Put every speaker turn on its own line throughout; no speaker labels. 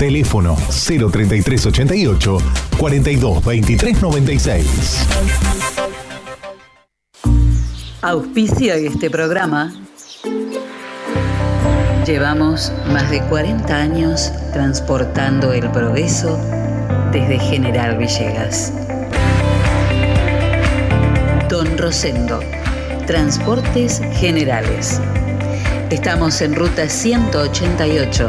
Teléfono 03388 42 23 96.
Auspicia este programa. Llevamos más de 40 años transportando el progreso desde General Villegas. Don Rosendo, Transportes Generales. Estamos en ruta 188,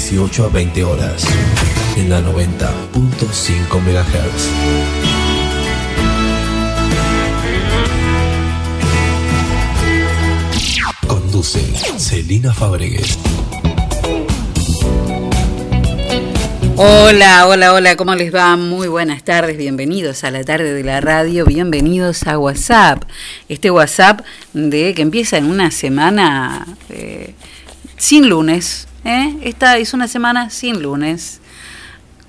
18 a 20 horas. En la 90.5 MHz. Conduce Celina Fabregues.
Hola, hola, hola, ¿cómo les va? Muy buenas tardes, bienvenidos a la tarde de la radio, bienvenidos a WhatsApp. Este WhatsApp de que empieza en una semana eh, sin lunes. Esta es una semana sin lunes.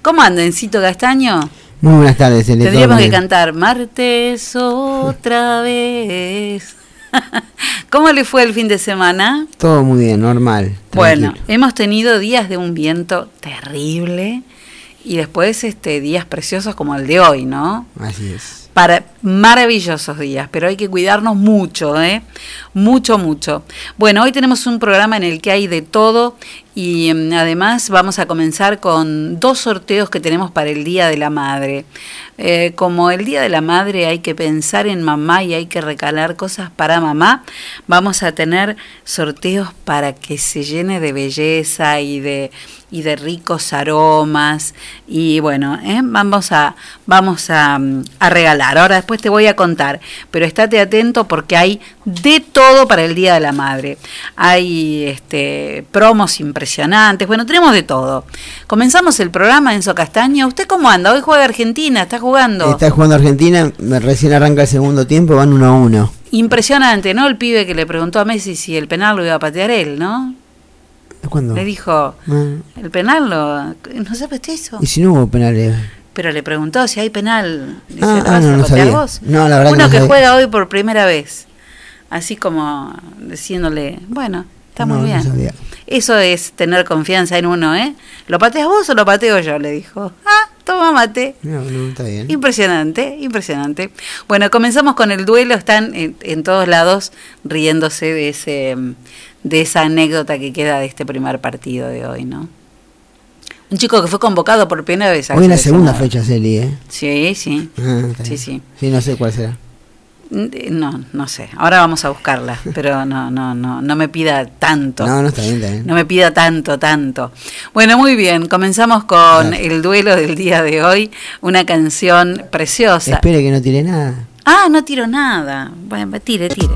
¿Cómo andan, Cito Castaño?
Muy buenas tardes, Cele,
Tendríamos que cantar martes otra vez. ¿Cómo le fue el fin de semana?
Todo muy bien, normal.
Bueno, hemos tenido días de un viento terrible y después este días preciosos como el de hoy, ¿no?
Así es.
Para maravillosos días, pero hay que cuidarnos mucho, ¿eh? Mucho, mucho. Bueno, hoy tenemos un programa en el que hay de todo y mm, además vamos a comenzar con dos sorteos que tenemos para el Día de la Madre. Eh, como el Día de la Madre hay que pensar en mamá y hay que recalar cosas para mamá, vamos a tener sorteos para que se llene de belleza y de y de ricos aromas y bueno ¿eh? vamos a vamos a, mm, a regalar ahora después te voy a contar pero estate atento porque hay de todo para el día de la madre hay este promos impresionantes bueno tenemos de todo comenzamos el programa Enzo Castaño usted cómo anda hoy juega Argentina está jugando
Está jugando Argentina, recién arranca el segundo tiempo, van uno a uno.
impresionante no el pibe que le preguntó a Messi si el penal lo iba a patear él no
¿Cuándo?
le dijo
Ah,
el penal lo no sabes eso
¿Y si no hubo penales?
Pero le preguntó si hay penal. Dice,
Ah,
¿lo
ah, no, no
patear
sabía.
vos?
No, la verdad que
Uno
no
que juega hoy por primera vez. Así como diciéndole, bueno, está muy
no
bien. Eso es tener confianza en uno, ¿eh? ¿Lo pateas vos o lo pateo yo? Le dijo. Ah, toma mate.
No, no, está bien.
Impresionante, impresionante. Bueno, comenzamos con el duelo. Están en, en todos lados riéndose de ese de esa anécdota que queda de este primer partido de hoy, ¿no? Un chico que fue convocado por primera vez.
Hoy es la segunda fecha, Celi, ¿eh?
Sí, sí.
Ah,
Sí, sí.
Sí, no sé cuál será.
No, no sé. Ahora vamos a buscarla, pero no, no, no, no me pida tanto.
No, no está bien, está bien.
No me pida tanto, tanto. Bueno, muy bien. Comenzamos con el duelo del día de hoy, una canción preciosa.
Espere que no tire nada.
Ah, no tiro nada. Bueno, tire, tire.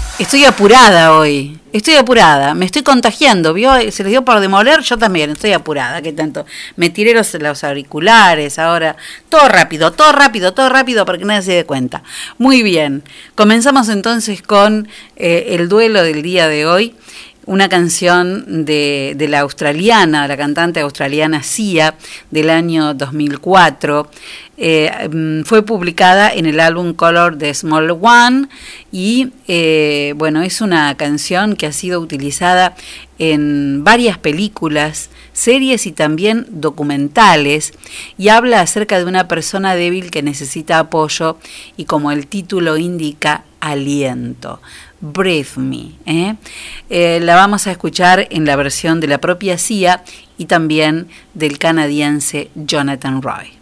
Estoy apurada hoy. Estoy apurada. Me estoy contagiando. ¿Vio? Se les dio por demoler. Yo también estoy apurada. ¿Qué tanto? Me tiré los, los auriculares ahora. Todo rápido, todo rápido, todo rápido para que nadie se dé cuenta. Muy bien. Comenzamos entonces con eh, el duelo del día de hoy una canción de, la australiana, la cantante australiana Sia, del año 2004. Eh, fue publicada en el álbum Color de Small One y eh, bueno, es una canción que ha sido utilizada en varias películas, series y también documentales y habla acerca de una persona débil que necesita apoyo y como el título indica, aliento. Breathe Me. ¿eh? Eh, la vamos a escuchar en la versión de la propia CIA y también del canadiense Jonathan Roy.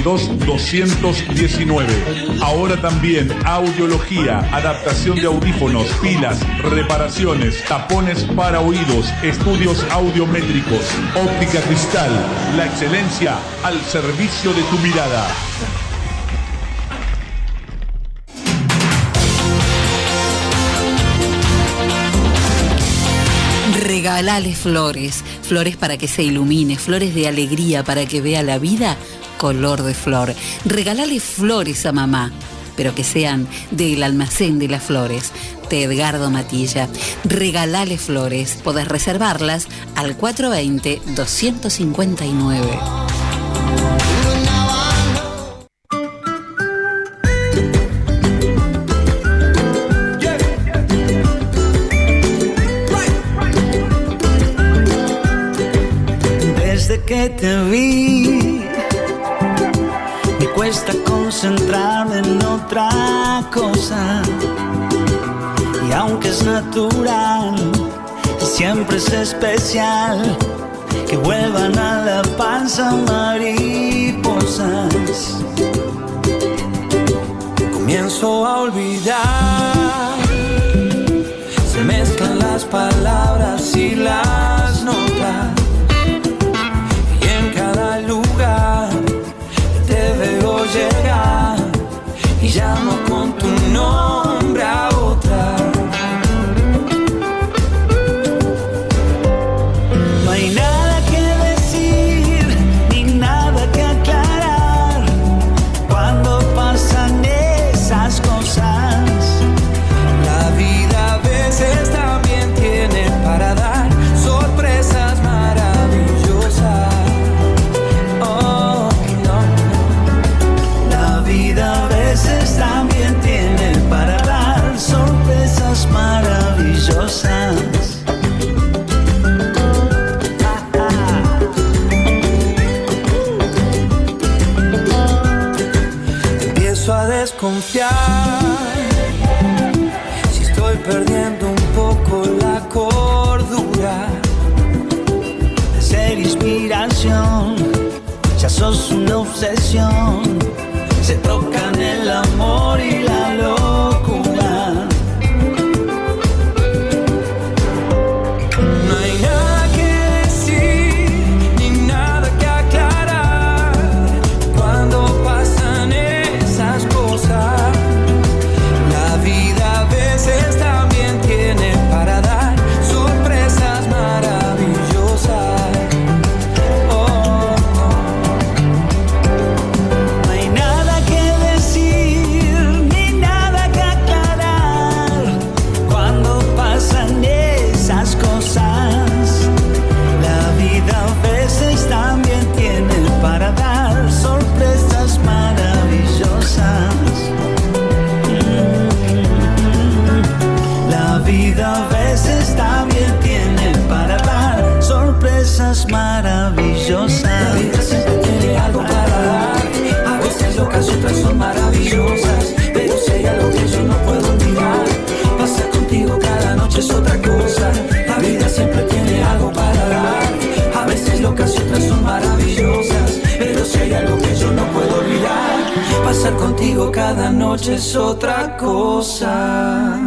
219. Ahora también audiología, adaptación de audífonos, pilas, reparaciones, tapones para oídos, estudios audiométricos, óptica cristal, la excelencia al servicio de tu mirada.
Regalale flores, flores para que se ilumine, flores de alegría para que vea la vida color de flor. Regalale flores a mamá, pero que sean del almacén de las flores, de Edgardo Matilla. Regalale flores, podés reservarlas al 420-259.
desde que te vi, concentrarme en otra cosa. Y aunque es natural, siempre es especial que vuelvan a la panza mariposas. Cada noche es otra cosa.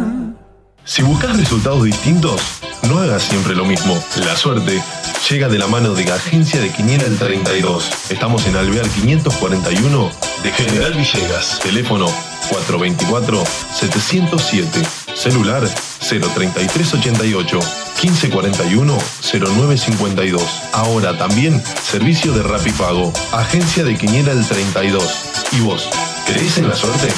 Si
buscas resultados distintos, no hagas siempre lo mismo. La suerte llega de la mano de Agencia de Quiniela el 32. Estamos en Alvear 541 de General Villegas. Teléfono 424-707. Celular 03388 1541 0952. Ahora también servicio de Rapipago. Agencia de Quiniela el 32. ¿Y vos? ¿Crees en la suerte?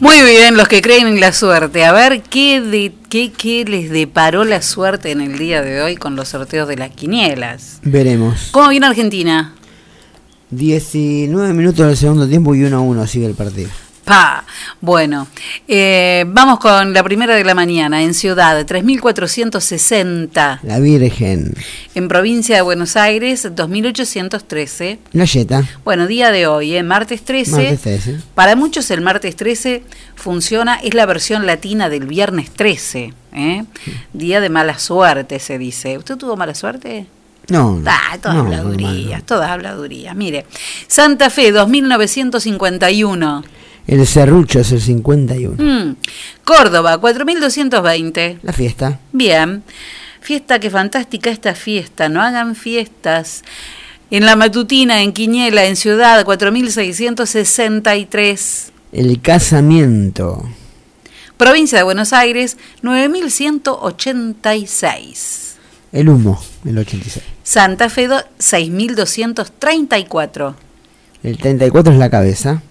Muy bien, los que creen en la suerte. A ver, ¿qué, de, qué, qué les deparó la suerte en el día de hoy con los sorteos de las quinielas?
Veremos.
¿Cómo viene Argentina?
19 minutos del segundo tiempo y 1 a 1 sigue el partido.
Pa. Bueno, eh, vamos con la primera de la mañana. En Ciudad, 3.460.
La Virgen.
En provincia de Buenos Aires, 2.813.
La Yeta.
Bueno, día de hoy, ¿eh? martes 13.
Martes 13.
Para muchos el martes 13 funciona, es la versión latina del viernes 13. ¿eh? Día de mala suerte, se dice. ¿Usted tuvo mala suerte?
No. no.
Ah, todas
no,
habladurías,
normal,
todas habladurías. Mire, Santa Fe, 2951.
El serrucho es el 51.
Mm. Córdoba, 4220.
La fiesta.
Bien. Fiesta, qué fantástica esta fiesta. No hagan fiestas. En la matutina, en Quiñela, en Ciudad, 4663.
El casamiento.
Provincia de Buenos Aires, 9186.
El humo, el 86.
Santa Fe, do- 6234.
El 34 es la cabeza.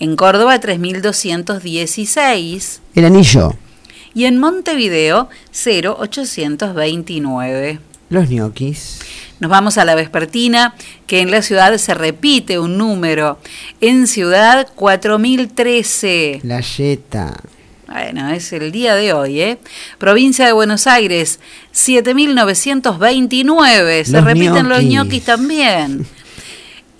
En Córdoba, 3216.
El anillo.
Y en Montevideo, 0829.
Los ñoquis.
Nos vamos a la vespertina, que en la ciudad se repite un número. En ciudad, 4013.
La yeta.
Bueno, es el día de hoy, ¿eh? Provincia de Buenos Aires, 7929. Se
Los
repiten los
ñoquis
también.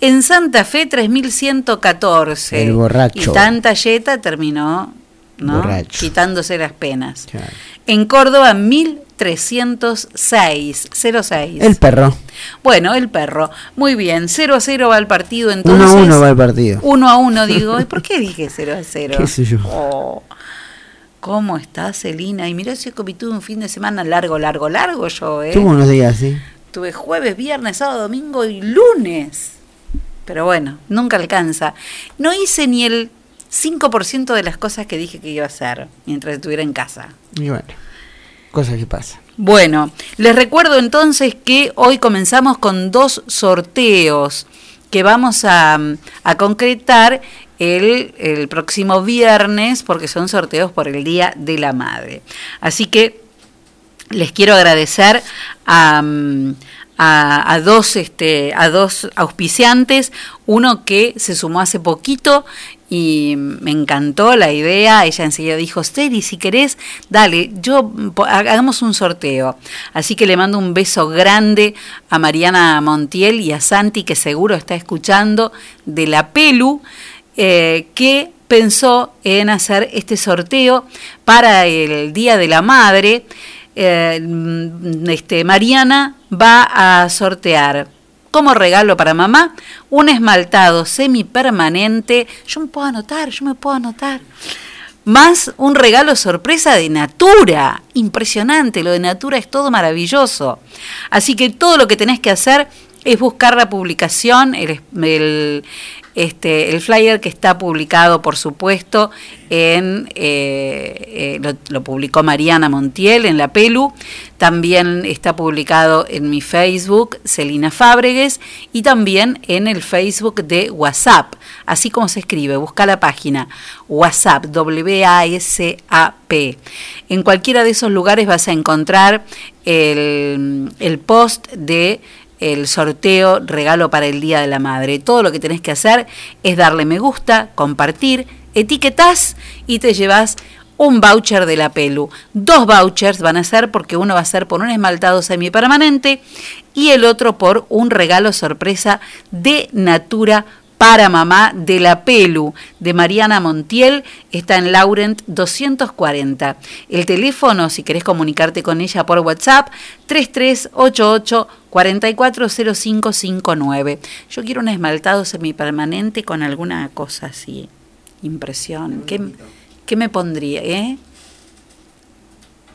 En Santa Fe, 3114.
El borracho.
Y tanta yeta terminó, ¿no? Quitándose las penas.
Claro.
En Córdoba, 1306. 06.
El perro.
Bueno, el perro. Muy bien. 0 a 0 va el partido
1
entonces.
a 1 va el partido.
1 a 1, digo. ¿Y por qué dije 0 a 0?
¿Qué sé yo?
Oh, ¿Cómo estás, Celina? Y mirá si comí tuve un fin de semana largo, largo, largo yo, ¿eh?
Tuvo unos días así.
Tuve jueves, viernes, sábado, domingo y lunes. Pero bueno, nunca alcanza. No hice ni el 5% de las cosas que dije que iba a hacer mientras estuviera en casa.
Y bueno, cosas que pasan.
Bueno, les recuerdo entonces que hoy comenzamos con dos sorteos que vamos a, a concretar el, el próximo viernes porque son sorteos por el Día de la Madre. Así que les quiero agradecer a, a, dos, este, a dos auspiciantes, uno que se sumó hace poquito y me encantó la idea. Ella enseguida dijo, Steri, si querés, dale, yo hagamos un sorteo. Así que le mando un beso grande a Mariana Montiel y a Santi, que seguro está escuchando, de la Pelu, eh, que pensó en hacer este sorteo para el Día de la Madre. Eh, mm, este, Mariana va a sortear como regalo para mamá un esmaltado semipermanente. Yo me puedo anotar, yo me puedo anotar. Más un regalo sorpresa de Natura. Impresionante, lo de Natura es todo maravilloso. Así que todo lo que tenés que hacer es buscar la publicación, el, el, este, el flyer que está publicado, por supuesto, en eh, eh, lo, publicó Mariana Montiel en la Pelu, también está publicado en mi Facebook, Celina Fábregues, y también en el Facebook de WhatsApp, así como se escribe, busca la página WhatsApp, W-A-S-A-P. En cualquiera de esos lugares vas a encontrar el, el post de el sorteo regalo para el Día de la Madre. Todo lo que tenés que hacer es darle me gusta, compartir, etiquetás y te llevas un voucher de la Pelu. Dos vouchers van a ser porque uno va a ser por un esmaltado semipermanente y el otro por un regalo sorpresa de Natura para mamá de la Pelu de Mariana Montiel está en Laurent 240. El teléfono, si querés comunicarte con ella por WhatsApp, 3388 440559. Yo quiero un esmaltado semipermanente con alguna cosa así. Impresión. ¿Qué, qué me pondría? Eh?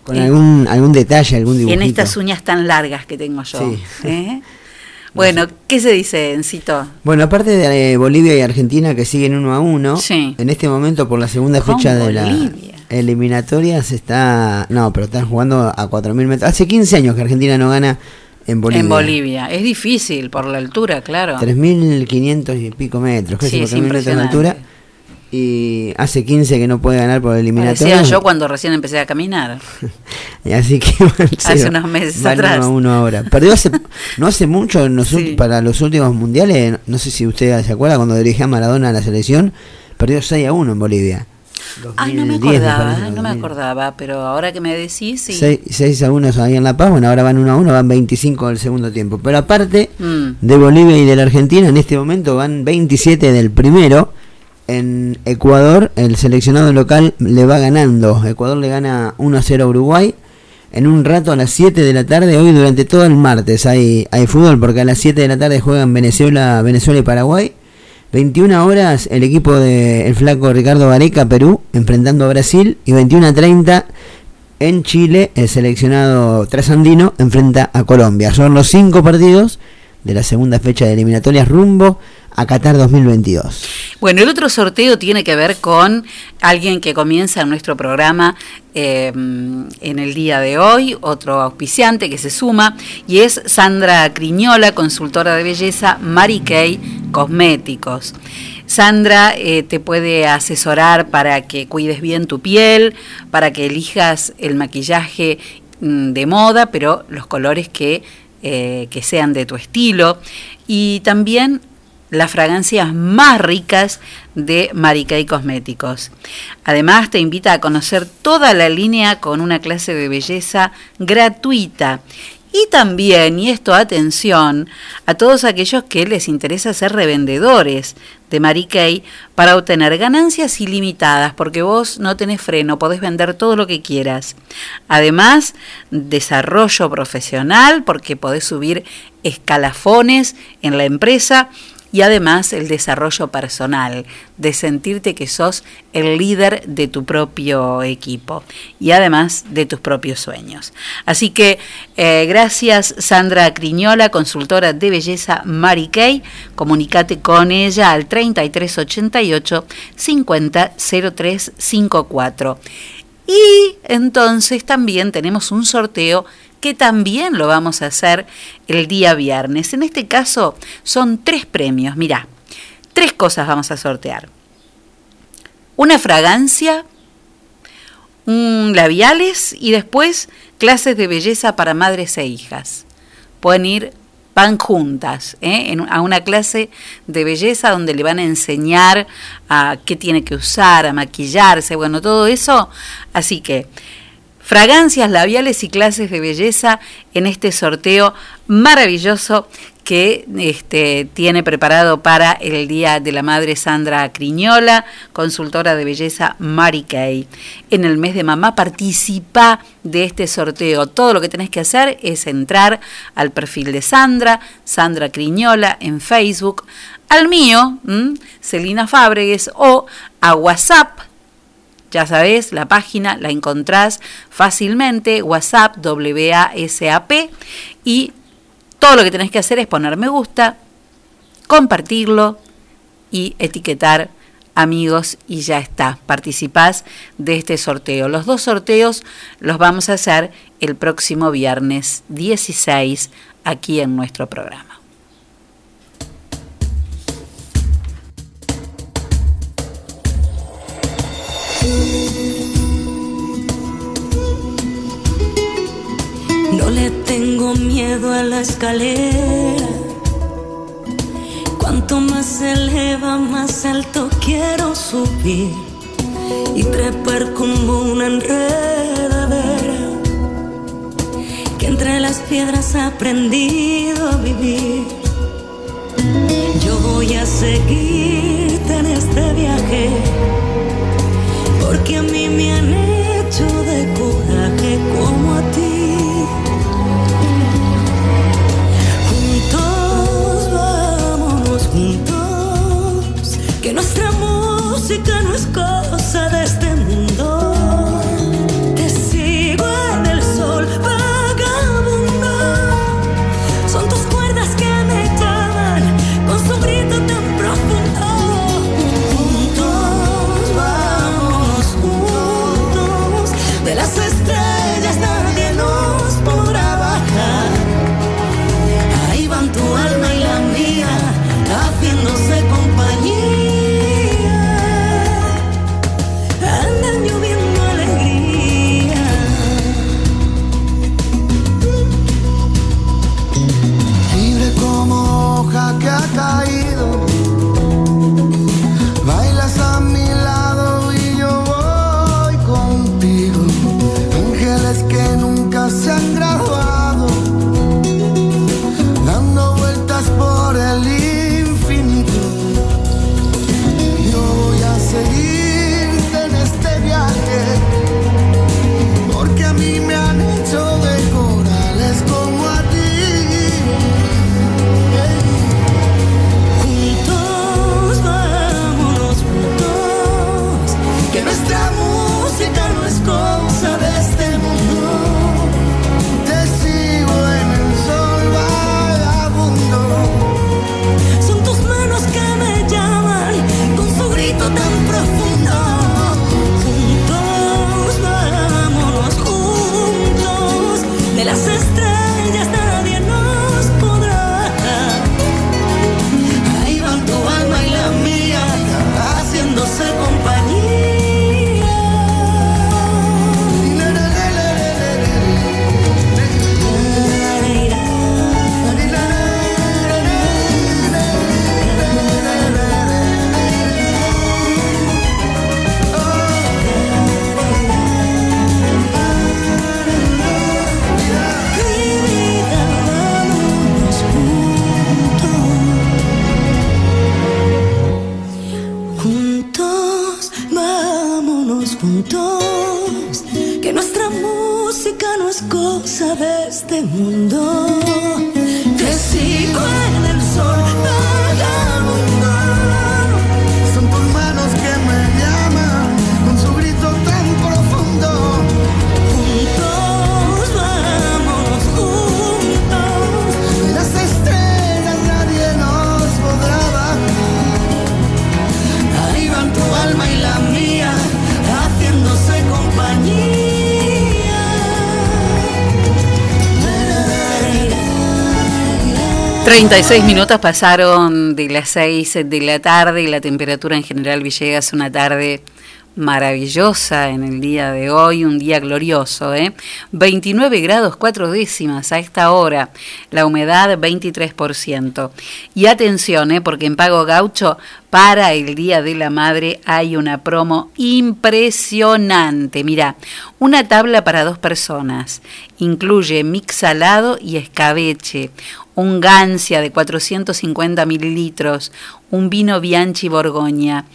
Con algún, algún detalle, algún dibujito.
En estas uñas tan largas que tengo yo.
Sí.
¿eh? Bueno, ¿qué se dice, Encito?
Bueno, aparte de eh, Bolivia y Argentina que siguen uno a uno,
Sí.
en este momento por la segunda fecha de la eliminatoria se está... No, pero están jugando a 4.000 metros. Hace 15 años que Argentina no gana en Bolivia.
En Bolivia. Es difícil por la altura, claro.
3.500 y pico metros, casi
Sí, es
4.000 metros de altura. Y hace 15 que no puede ganar por eliminatoria.
Parecía yo cuando recién empecé a caminar.
Y Así que van
Hace
cero.
unos meses atrás.
uno a uno ahora. Perdió hace, no hace mucho en los ulti- para los últimos mundiales. No sé si usted se acuerda cuando dirigía a Maradona a la selección. Perdió 6 a 1 en Bolivia.
Ay, no me
2010 me
acordaba,
parece,
no me
2000.
acordaba, pero ahora que me decís, sí.
6, 6 a 1 ahí en La Paz. Bueno, ahora van 1 a 1, van 25 del segundo tiempo. Pero aparte
Mm.
de Bolivia y de la Argentina, en este momento van 27 del primero. En Ecuador, el seleccionado local le va ganando. Ecuador le gana 1 a 0 a Uruguay. En un rato a las 7 de la tarde, hoy durante todo el martes hay, hay fútbol porque a las 7 de la tarde juegan Venezuela, Venezuela y Paraguay. 21 horas el equipo del el flaco Ricardo Vareca, Perú, enfrentando a Brasil. Y 21 a 30 en Chile, el seleccionado trasandino enfrenta a Colombia. Son los cinco partidos de la segunda fecha de eliminatorias rumbo a Qatar 2022.
Bueno, el otro sorteo tiene que ver con alguien que comienza en nuestro programa eh, en el día de hoy, otro auspiciante que se suma, y es Sandra Criñola, consultora de belleza, Mary Kay Cosméticos. Sandra eh, te puede asesorar para que cuides bien tu piel, para que elijas el maquillaje mm, de moda, pero los colores que, eh, que sean de tu estilo. Y también las fragancias más ricas de Mary Kay Cosméticos. Además, te invita a conocer toda la línea con una clase de belleza gratuita. Y también, y esto atención, a todos aquellos que les interesa ser revendedores de Mary Kay para obtener ganancias ilimitadas, porque vos no tenés freno, podés vender todo lo que quieras. Además, desarrollo profesional, porque podés subir escalafones en la empresa y además el desarrollo personal, de sentirte que sos el líder de tu propio equipo y además de tus propios sueños. Así que eh, gracias Sandra Criñola, consultora de belleza Mary Kay, comunicate con ella al 3388 500354. Y entonces también tenemos un sorteo que también lo vamos a hacer el día viernes. En este caso son tres premios, mirá, tres cosas vamos a sortear. Una fragancia, un labiales y después clases de belleza para madres e hijas. Pueden ir van juntas ¿eh? en- a una clase de belleza donde le van a enseñar a qué tiene que usar, a maquillarse, bueno, todo eso. Así que fragancias labiales y clases de belleza en este sorteo maravilloso que este, tiene preparado para el Día de la Madre Sandra Criñola, consultora de belleza Mary Kay. En el mes de mamá participa de este sorteo. Todo lo que tenés que hacer es entrar al perfil de Sandra, Sandra Criñola en Facebook, al mío. Celina Fábregues, o a WhatsApp ya sabes, la página la encontrás fácilmente, WhatsApp, WASAP, y todo lo que tenés que hacer es poner me gusta, compartirlo y etiquetar amigos y ya está, participás de este sorteo. Los dos sorteos los vamos a hacer el próximo viernes 16 aquí en nuestro programa.
Le tengo miedo a la escalera. Cuanto más se eleva, más alto quiero subir y trepar como una enredadera que entre las piedras ha aprendido a vivir. Yo voy a seguirte en este viaje porque a mí me han hecho de coraje como a ti. Música no
36 minutos pasaron de las 6 de la tarde y la temperatura en general Villegas una tarde maravillosa en el día de hoy, un día glorioso, ¿eh? 29 grados 4 décimas a esta hora, la humedad 23%. Y atención, ¿eh? porque en Pago Gaucho para el Día de la Madre hay una promo impresionante. Mira, una tabla para dos personas. Incluye mix salado y escabeche, un gancia de 450 mililitros, un vino Bianchi Borgoña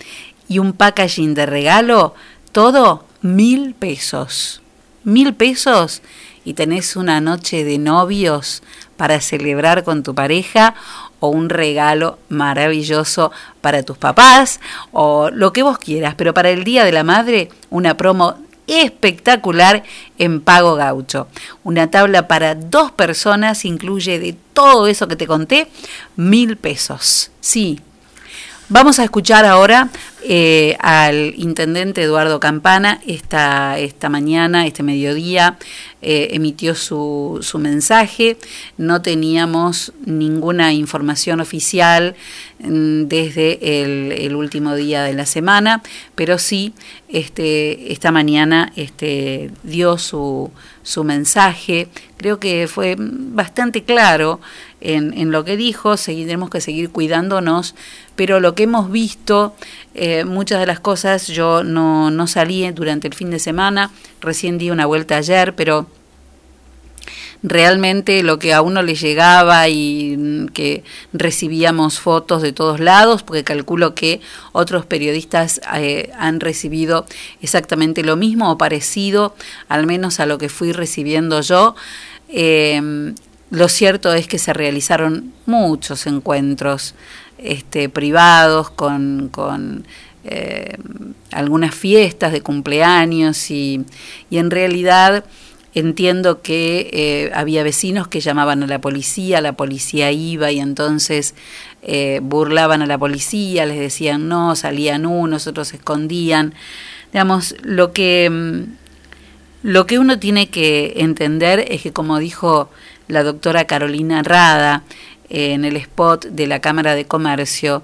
y un packaging de regalo, todo mil pesos. Mil pesos y tenés una noche de novios para celebrar con tu pareja o un regalo maravilloso para tus papás o lo que vos quieras, pero para el Día de la Madre una promo espectacular en Pago Gaucho. Una tabla para dos personas incluye de todo eso que te conté mil pesos. Sí. Vamos a escuchar ahora eh, al intendente Eduardo Campana esta, esta mañana, este mediodía, eh, emitió su, su mensaje. No teníamos ninguna información oficial mm, desde el, el último día de la semana, pero sí este, esta mañana este, dio su, su mensaje. Creo que fue bastante claro en, en, lo que dijo, seguiremos que seguir cuidándonos, pero lo que hemos visto, eh, muchas de las cosas, yo no, no salí durante el fin de semana, recién di una vuelta ayer, pero realmente lo que a uno le llegaba y que recibíamos fotos de todos lados, porque calculo que otros periodistas eh, han recibido exactamente lo mismo o parecido, al menos a lo que fui recibiendo yo. Eh, lo cierto es que se realizaron muchos encuentros este, privados con, con eh, algunas fiestas de cumpleaños y, y en realidad entiendo que eh, había vecinos que llamaban a la policía, la policía iba y entonces eh, burlaban a la policía, les decían no, salían unos, otros se escondían. Digamos, lo que, mm, lo que uno tiene que entender es que, como dijo la doctora Carolina Rada eh, en el spot de la Cámara de Comercio,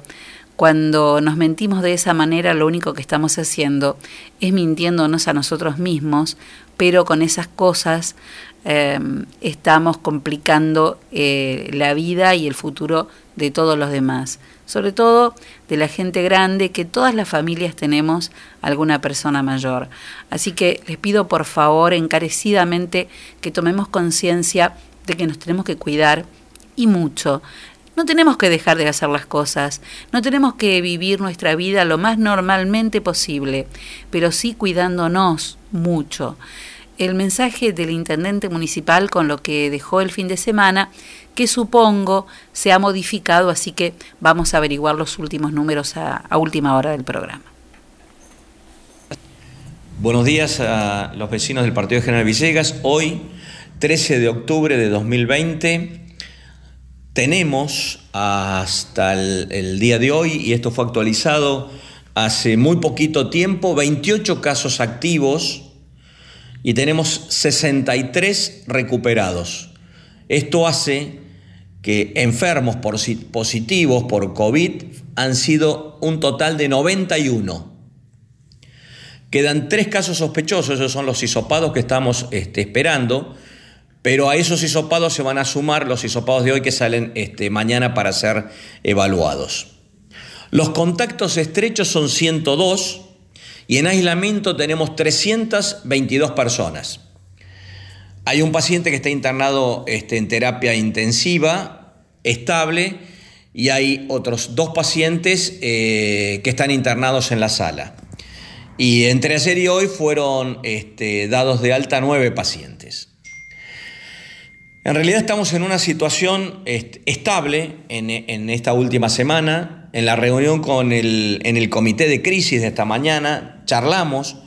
cuando nos mentimos de esa manera, lo único que estamos haciendo es mintiéndonos a nosotros mismos, pero con esas cosas eh, estamos complicando eh, la vida y el futuro de todos los demás, sobre todo de la gente grande, que todas las familias tenemos alguna persona mayor. Así que les pido por favor encarecidamente que tomemos conciencia de que nos tenemos que cuidar y mucho. No tenemos que dejar de hacer las cosas, no tenemos que vivir nuestra vida lo más normalmente posible, pero sí cuidándonos mucho. El mensaje del intendente municipal con lo que dejó el fin de semana, que supongo se ha modificado, así que vamos a averiguar los últimos números a, a última hora del programa.
Buenos días a los vecinos del Partido General Villegas. Hoy, 13 de octubre de 2020, tenemos hasta el, día de hoy, y esto fue actualizado hace muy poquito tiempo, 28 casos activos y tenemos 63 recuperados. Esto hace que enfermos por, positivos por COVID han sido un total de 91. Quedan tres casos sospechosos, esos son los hisopados que estamos este, esperando, pero a esos hisopados se van a sumar los hisopados de hoy que salen este, mañana para ser evaluados. Los contactos estrechos son 102 y en aislamiento tenemos 322 personas. Hay un paciente que está internado este, en terapia intensiva, estable, y hay otros dos pacientes eh, que están internados en la sala. Y entre ayer y hoy fueron este, dados de alta nueve pacientes. En realidad estamos en una situación estable en, esta última semana. En la reunión con el, en el comité de crisis de esta mañana charlamos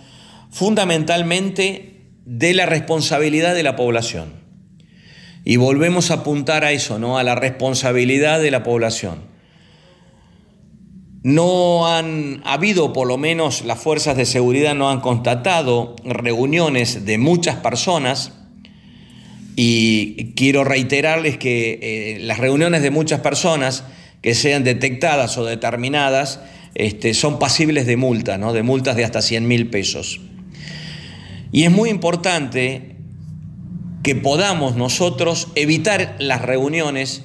fundamentalmente de la responsabilidad de la población. Y volvemos a apuntar a eso, ¿no? A la responsabilidad de la población. No han habido, por lo menos las fuerzas de seguridad no han constatado reuniones de muchas personas y quiero reiterarles que eh, las reuniones de muchas personas que sean detectadas o determinadas este, son pasibles de multa, ¿no? de multas de hasta 100 mil pesos. Y es muy importante que podamos nosotros evitar las reuniones,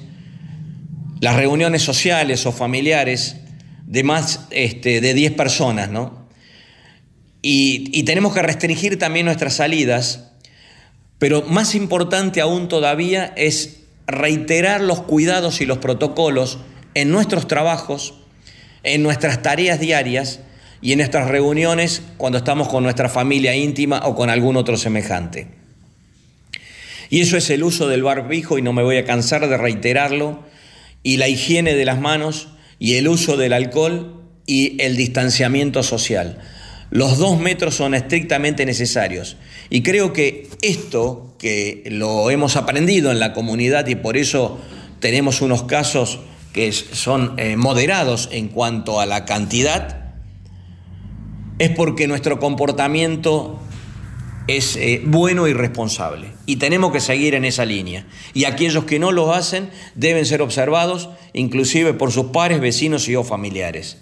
las reuniones sociales o familiares de más este, de 10 personas, ¿no? Y, y tenemos que restringir también nuestras salidas, pero más importante aún todavía es reiterar los cuidados y los protocolos en nuestros trabajos, en nuestras tareas diarias y en nuestras reuniones cuando estamos con nuestra familia íntima o con algún otro semejante. Y eso es el uso del barbijo y no me voy a cansar de reiterarlo, y la higiene de las manos y el uso del alcohol y el distanciamiento social. Los dos metros son estrictamente necesarios. Y creo que esto, que lo hemos aprendido en la comunidad y por eso tenemos unos casos que son eh, moderados en cuanto a la cantidad, es porque nuestro comportamiento es eh, bueno y responsable. Y tenemos que seguir en esa línea. Y aquellos que no lo hacen deben ser observados, inclusive por sus pares, vecinos y o familiares.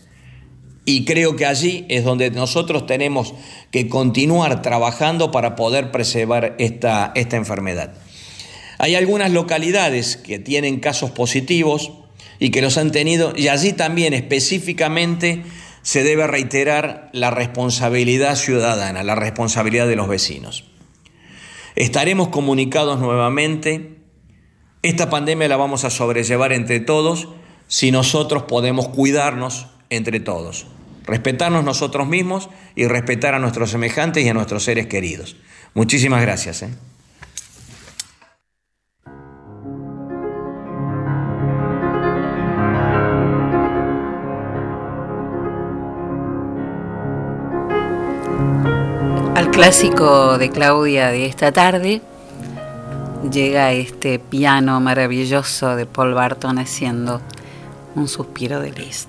Y creo que allí es donde nosotros tenemos que continuar trabajando para poder preservar esta, esta enfermedad. Hay algunas localidades que tienen casos positivos y que los han tenido, y allí también específicamente se debe reiterar la responsabilidad ciudadana, la responsabilidad de los vecinos. Estaremos comunicados nuevamente. Esta pandemia la vamos a sobrellevar entre todos si nosotros podemos cuidarnos entre todos, respetarnos nosotros mismos y respetar a nuestros semejantes y a nuestros seres queridos. Muchísimas gracias. ¿eh?
Al clásico de Claudia de esta tarde llega este piano maravilloso de Paul Barton haciendo un suspiro de Liszt.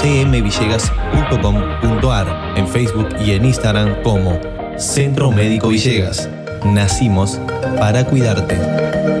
www.cmvillegas.com.ar, en Facebook y en Instagram como Centro Médico Villegas. Nacimos para cuidarte.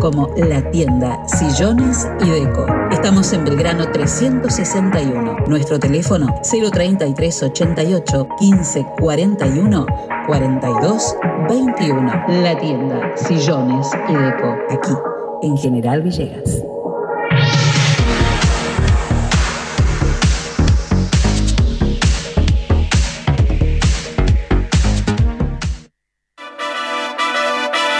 como La Tienda Sillones y Deco. Estamos en Belgrano 361. Nuestro teléfono 033 88 15 41 42 21. La Tienda Sillones y Deco. Aquí, en General Villegas.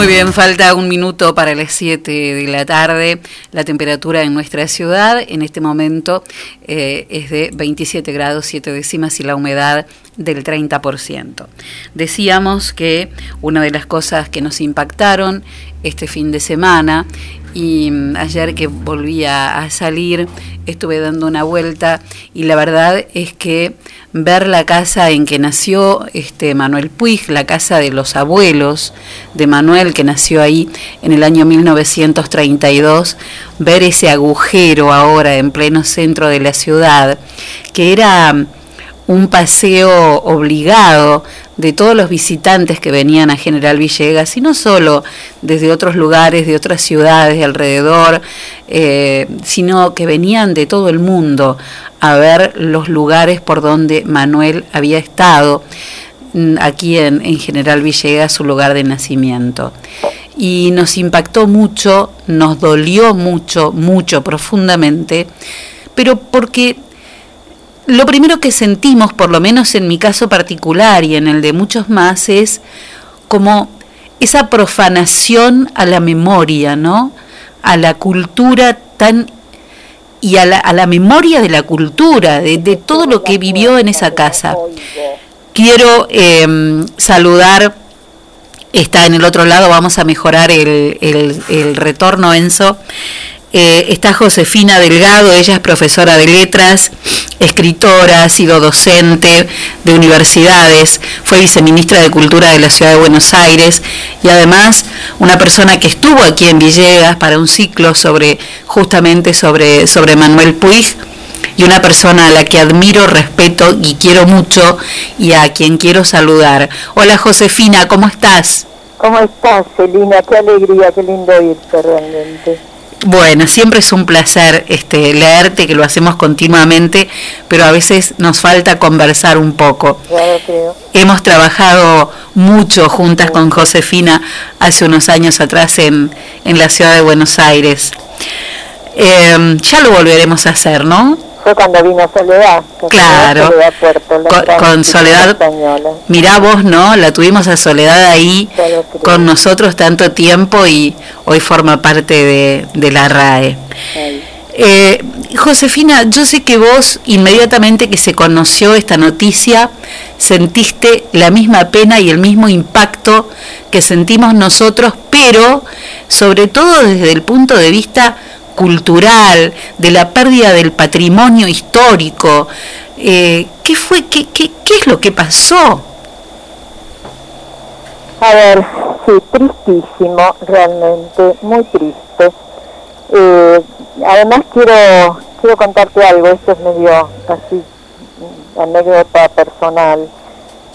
Muy bien, falta un minuto para las 7 de la tarde. La temperatura en nuestra ciudad en este momento eh, es de 27 grados 7 décimas y la humedad del 30%. Decíamos que una de las cosas que nos impactaron este fin de semana y mm, ayer que volvía a salir estuve dando una vuelta y la verdad es que ver la casa en que nació este Manuel Puig, la casa de los abuelos de Manuel que nació ahí en el año 1932, ver ese agujero ahora en pleno centro de la ciudad, que era mm, un paseo obligado de todos los visitantes que venían a General Villegas, y no solo desde otros lugares, de otras ciudades de alrededor, eh, sino que venían de todo el mundo a ver los lugares por donde Manuel había estado, mm, aquí en, en General Villegas, su lugar de nacimiento. Y nos impactó mucho, nos dolió mucho, mucho, profundamente, pero porque lo primero que sentimos, por lo menos en mi caso particular y en el de muchos más, es como esa profanación a la memoria, ¿no? A la cultura tan y a la, a la memoria de la cultura, de, todo lo que vivió en esa casa. Quiero eh, saludar, está en el otro lado, vamos a mejorar el, el, el retorno, Enzo. Eh, está Josefina Delgado, ella es profesora de letras, escritora, ha sido docente de universidades, fue viceministra de Cultura de la Ciudad de Buenos Aires y además una persona que estuvo aquí en Villegas para un ciclo sobre justamente sobre, sobre Manuel Puig y una persona a la que admiro, respeto y quiero mucho y a quien quiero saludar. Hola Josefina, ¿cómo estás?
¿Cómo estás, Celina? Qué alegría, qué lindo irte realmente.
Bueno, siempre es un placer este, leerte, que lo hacemos continuamente, pero a veces nos falta conversar un poco.
Claro, creo.
Hemos trabajado mucho juntas con Josefina hace unos años atrás en, en la ciudad de Buenos Aires. Eh, ya lo volveremos a hacer, ¿no?
Fue cuando vino Soledad.
Claro,
Soledad Puerto, la
con, Soledad,
española.
mirá vos, ¿no? La tuvimos a Soledad ahí con nosotros tanto tiempo y hoy forma parte de, de la RAE. Eh, Josefina, yo sé que vos inmediatamente que se conoció esta noticia sentiste la misma pena y el mismo impacto que sentimos nosotros, pero sobre todo desde el punto de vista cultural, de la pérdida del patrimonio histórico. Eh, ¿Qué fue? Qué, qué, ¿Qué es lo que pasó?
A ver, sí, tristísimo, realmente, muy triste. Eh, además quiero quiero contarte algo, esto es medio casi anécdota personal,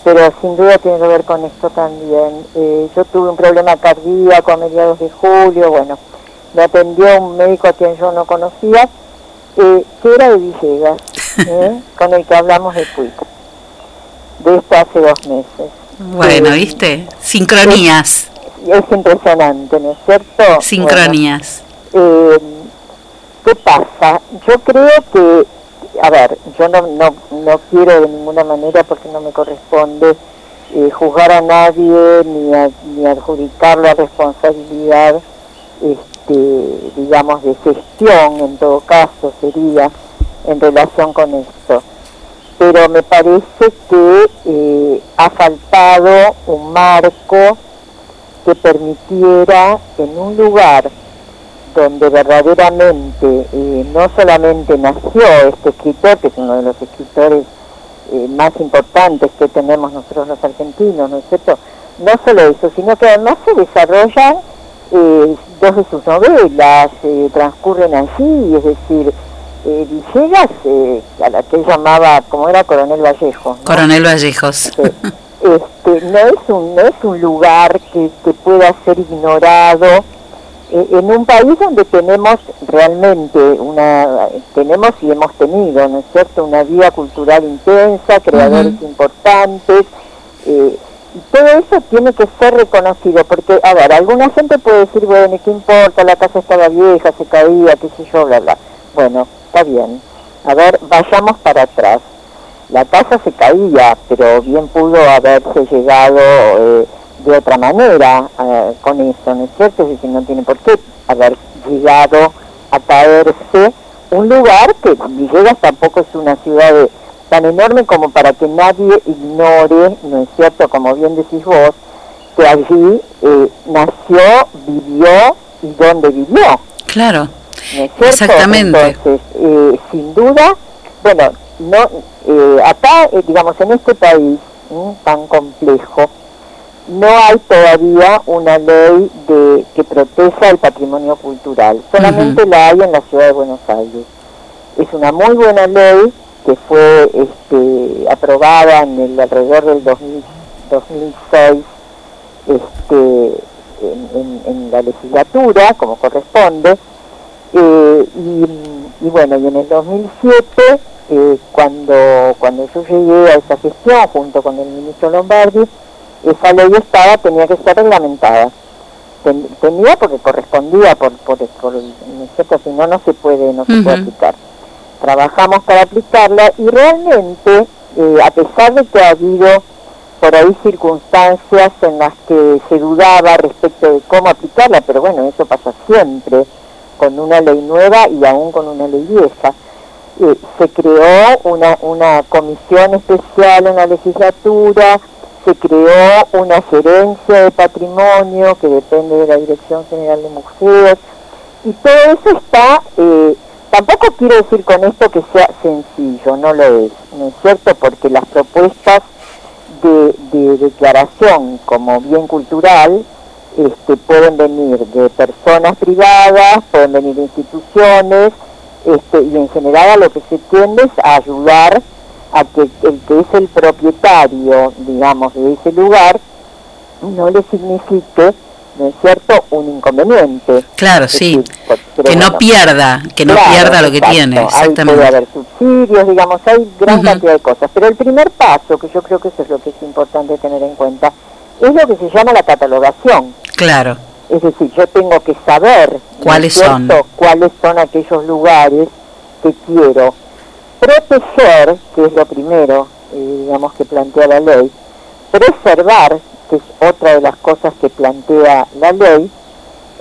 pero sin duda tiene que ver con esto también. Eh, yo tuve un problema cardíaco a mediados de julio, bueno, me atendió un médico a quien yo no conocía, eh, que era de Villegas, ¿eh? con el que hablamos de Puig, de esto hace dos meses.
Bueno,
Eh,
¿viste? Sincronías.
Es, es impresionante, ¿no es cierto?
Sincronías.
Bueno, ¿Qué pasa? Yo creo que, a ver, yo no, no, no quiero de ninguna manera, porque no me corresponde, juzgar a nadie ni, a- ni adjudicar la responsabilidad, este, digamos, de gestión, en todo caso, sería en relación con esto. Pero me parece que eh, ha faltado un marco que permitiera en un lugar donde verdaderamente eh, no solamente nació este escritor, que es uno de los escritores eh, más importantes que tenemos nosotros los argentinos, ¿no es cierto? No solo eso, sino que además se desarrollan eh, dos de sus novelas, eh, transcurren allí, es decir, eh, Villegas, eh, a la que él llamaba, como era Coronel Vallejo, ¿no?
Coronel Vallejos.
este, no es un no es un lugar que, que pueda ser ignorado eh, en un país donde tenemos realmente una tenemos y hemos tenido no es cierto una vida cultural intensa creadores importantes eh, todo eso tiene que ser reconocido porque a ver alguna gente puede decir bueno ¿y qué importa la casa estaba vieja se caía qué sé yo bla bla bueno está bien. A ver vayamos para atrás. La casa se caía, pero bien pudo haberse llegado, eh, de otra manera eh, con eso, ¿no es cierto? Es decir, no tiene por qué haber llegado a caerse un lugar que Villegas tampoco es una ciudad de- tan enorme como para que nadie ignore, ¿no es cierto? Como bien decís vos, que allí eh, nació, vivió y dónde vivió.
Claro. Exactamente.
Entonces, eh, sin duda, bueno, no, eh, acá, eh, digamos, en este país tan complejo, no hay todavía una ley de que proteja el patrimonio cultural. Solamente la hay en la ciudad de Buenos Aires. Es una muy buena ley que fue este, aprobada en el alrededor del 2000 2006 este, en, en- en la legislatura, como corresponde, eh, y, y bueno, y en el 2007, eh, cuando, cuando yo llegué a esa gestión junto con el ministro Lombardi, esa ley estaba, tenía que estar reglamentada. Ten- tenía porque correspondía por, por, por el, ¿no es cierto? si no, no se puede, no se puede aplicar. Trabajamos para aplicarla y realmente, eh, a pesar de que ha habido por ahí circunstancias en las que se dudaba respecto de cómo aplicarla, pero bueno, eso pasa siempre con una ley nueva y aún con una ley vieja. Eh, se creó una, una comisión especial en la legislatura, se creó una gerencia de patrimonio que depende de la Dirección General de Museos, y todo eso está, eh, tampoco quiero decir con esto que sea sencillo, no lo es, ¿no es cierto? Porque las propuestas de, de declaración como bien cultural este, pueden venir de personas privadas, pueden venir de instituciones, este, y en general a lo que se tiende es a ayudar a que el que es el propietario, digamos, de ese lugar, no le signifique, ¿no es cierto?, un inconveniente.
Claro, sí.
decir,
Que no pierda, que no
Claro,
pierda lo que
exacto.
tiene,
Ahí
exactamente.
puede haber subsidios, digamos, hay gran
Ujú.
cantidad de cosas. Pero el primer paso, que yo creo que eso es lo que es importante tener en cuenta, es lo que se llama la catalogación.
Claro.
Es decir, yo tengo que saber ¿no es
¿Cuáles son?
cierto? cuáles son aquellos lugares que quiero proteger, que es lo primero, eh, digamos, que plantea la ley, preservar, que es otra de las cosas que plantea la ley,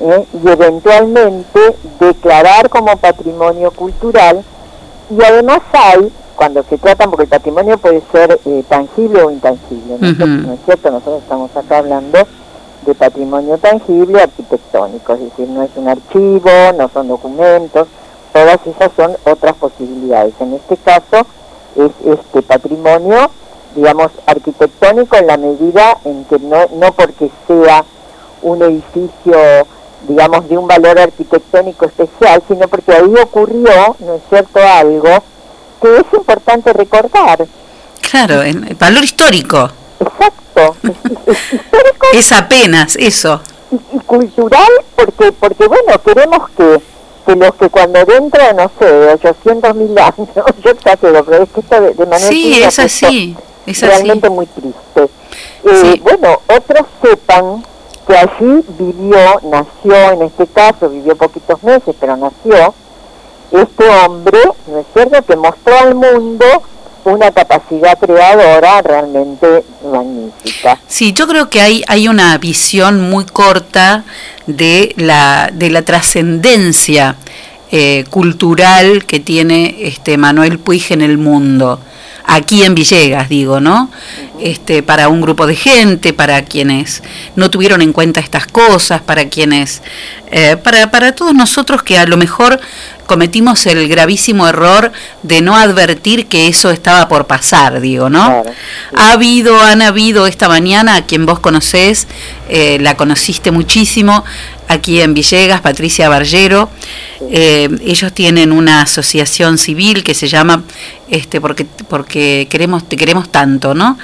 ¿eh? y eventualmente declarar como patrimonio cultural, y además hay, cuando se tratan, porque el patrimonio puede ser eh, tangible o intangible, ¿no? ¿no es cierto? Nosotros estamos acá hablando de patrimonio tangible arquitectónico, es decir, no es un archivo, no son documentos, todas esas son otras posibilidades. En este caso es este patrimonio, digamos, arquitectónico en la medida en que no, no porque sea un edificio, digamos, de un valor arquitectónico especial, sino porque ahí ocurrió, ¿no es cierto?, algo que es importante recordar.
Claro, en- el valor histórico.
Exacto.
Es apenas eso.
y cultural porque porque bueno queremos que, que los que cuando dentro no sé de 800 mil años yo exagero pero es que esto de, de Manuel
Sí, es así,
puesto
es así.
realmente muy triste Eh, bueno otros sepan que allí vivió nació en este caso vivió poquitos meses pero nació este hombre no es cierto que mostró al mundo una capacidad creadora realmente magnífica
Sí, yo creo que hay, hay una visión muy corta de la, de la trascendencia eh, cultural que tiene este Manuel Puig en el mundo. Aquí en Villegas, digo, ¿no? Este, para un grupo de gente, para quienes no tuvieron en cuenta estas cosas, para quienes, eh, para, para todos nosotros que a lo mejor cometimos el gravísimo error de no advertir que eso estaba por pasar, digo, ¿no? Ha habido, han habido esta mañana, a quien vos conocés, eh, la conociste muchísimo, aquí en Villegas, Patricia Barllero. Eh, ellos tienen una asociación civil que se llama este porque porque queremos te queremos tanto, ¿no?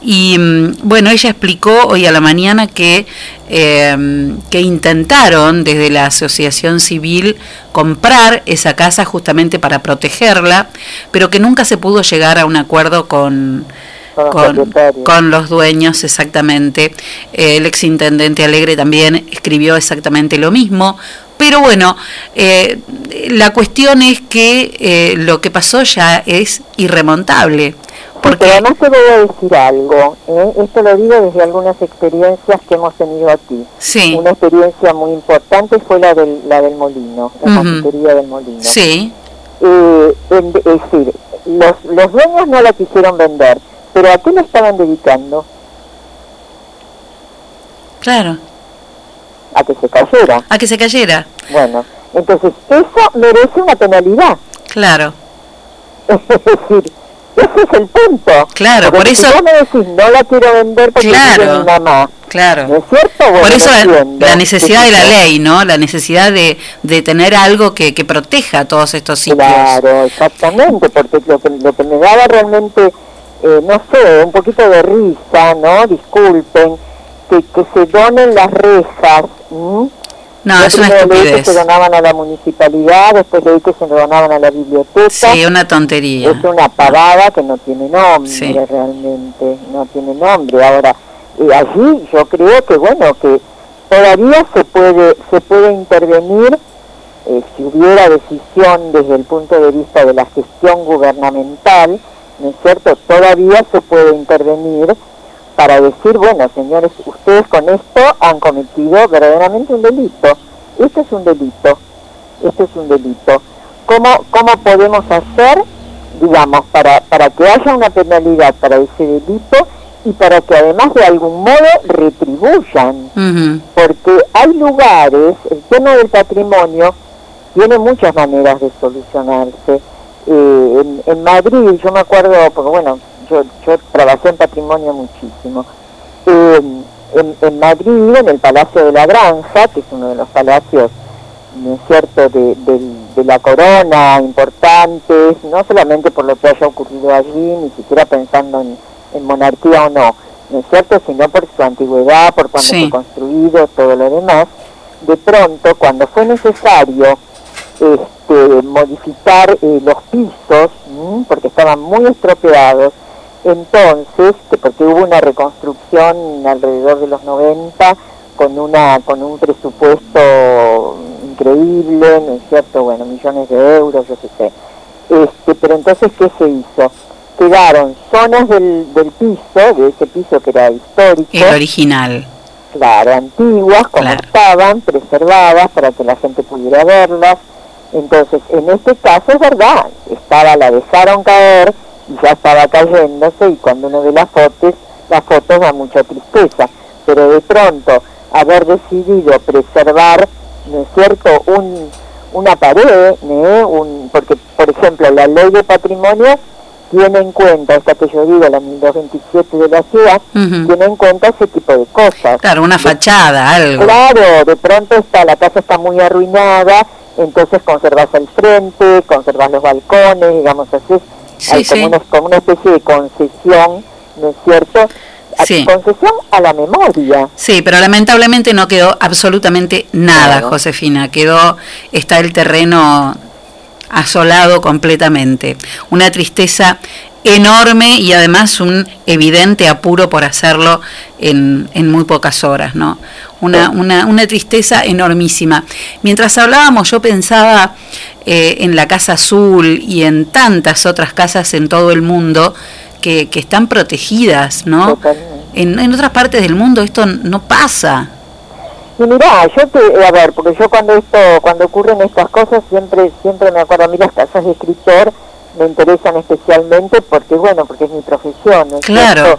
Y mm, bueno, ella explicó hoy a la mañana que eh, que intentaron desde la asociación civil comprar esa casa justamente para protegerla, pero que nunca se pudo llegar a un acuerdo con
Con los
con, con los dueños exactamente. Eh, el exintendente Alegre también escribió exactamente lo mismo. Pero bueno, eh, la cuestión es que eh, lo que pasó ya es irremontable.
Porque además te voy a decir algo, ¿eh? esto lo digo desde algunas experiencias que hemos tenido aquí.
Sí.
Una experiencia muy importante fue la del, la del molino, la confitería del molino.
Sí.
Eh, en- es decir, los, los dueños no la quisieron vender, pero ¿a qué le estaban dedicando?
Claro.
A que se cayera.
A que se cayera.
Bueno, entonces eso merece una penalidad.
Claro.
Es decir, ese es el punto.
Claro,
Porque
por
si
eso-
vos me decís, no la quiero vender porque
Claro.
mi mamá.
Claro.
¿No es cierto? Bueno,
Por eso
lo
la, necesidad de la
Sí,
ley, ¿no? La necesidad de, de tener algo que, que proteja todos estos sitios.
Claro, exactamente, porque lo que, lo que me daba realmente, eh, no sé, un poquito de risa, ¿no? Disculpen, que, que se donen las rejas. ¿m?
No,
Yo
es una
leí que
estupidez.
se donaban a la municipalidad, después leí que se donaban a la biblioteca.
Sí, una tontería.
Es una pavada que no tiene nombre realmente, no tiene nombre. Ahora, eh, allí yo creo que bueno, que todavía se puede se puede intervenir eh, si hubiera decisión desde el punto de vista de la gestión gubernamental, ¿no es cierto? Todavía se puede intervenir para decir, bueno, señores, ustedes con esto han cometido verdaderamente un delito. Esto es un delito. Esto es un delito. ¿Cómo, cómo podemos hacer, digamos, para, para que haya una penalidad para ese delito y para que además de algún modo retribuyan? Porque hay lugares, el tema del patrimonio tiene muchas maneras de solucionarse. Eh, en, en Madrid, yo me acuerdo, porque bueno, yo, yo trabajé en patrimonio muchísimo. Eh, en, en Madrid, en el Palacio de la Granja, que es uno de los palacios, ¿no es cierto?, de, del- de la corona, importantes, no solamente por lo que haya ocurrido allí, ni siquiera pensando en, en monarquía o no, ¿no es cierto?, sino por su antigüedad, por cuando
Sí.
fue construido, todo lo demás. De pronto, cuando fue necesario este, modificar eh, los pisos, ¿m? porque estaban muy estropeados, entonces, que porque hubo una reconstrucción alrededor de los 90 con una con un presupuesto increíble, ¿no es cierto? Bueno, millones de euros, yo qué sé. Este, pero entonces, ¿qué se hizo? Quedaron zonas del, del piso, de ese piso que era histórico,
El original.
claro, antiguas, como estaban, preservadas para que la gente pudiera verlas. Entonces, en este caso es verdad, estaba, la dejaron caer y ya estaba cayéndose y cuando uno ve las fotos, las fotos da mucha tristeza. Pero de pronto, haber decidido preservar, ¿no es cierto?, un, una pared, ¿eh? Un, porque, por ejemplo, la ley de patrimonio tiene en cuenta, esta que yo digo, la 1227 de la ciudad, tiene en cuenta ese tipo de cosas.
Claro, una fachada, algo.
Claro, de pronto está la casa está muy arruinada, entonces conservas el frente, conservas los balcones, digamos así.
Sí,
Hay
sí.
como, una, como una especie de concesión, ¿no es cierto? A-
Sí.
Concesión a la memoria.
Sí, pero lamentablemente no quedó absolutamente nada,
Claro.
Josefina. Quedó, está el terreno asolado completamente. Una tristeza enorme y además un evidente apuro por hacerlo en, en muy pocas horas, ¿no? Una, una, una tristeza enormísima. Mientras hablábamos yo pensaba eh, en la Casa Azul y en tantas otras casas en todo el mundo que, que están protegidas, ¿no? En, en otras partes del mundo esto no pasa.
Y mirá, yo te, a ver, porque yo cuando esto, cuando ocurren estas cosas siempre, siempre me acuerdo, a mí las casas de escritor me interesan especialmente porque, bueno, porque es mi profesión, ¿no es
Claro.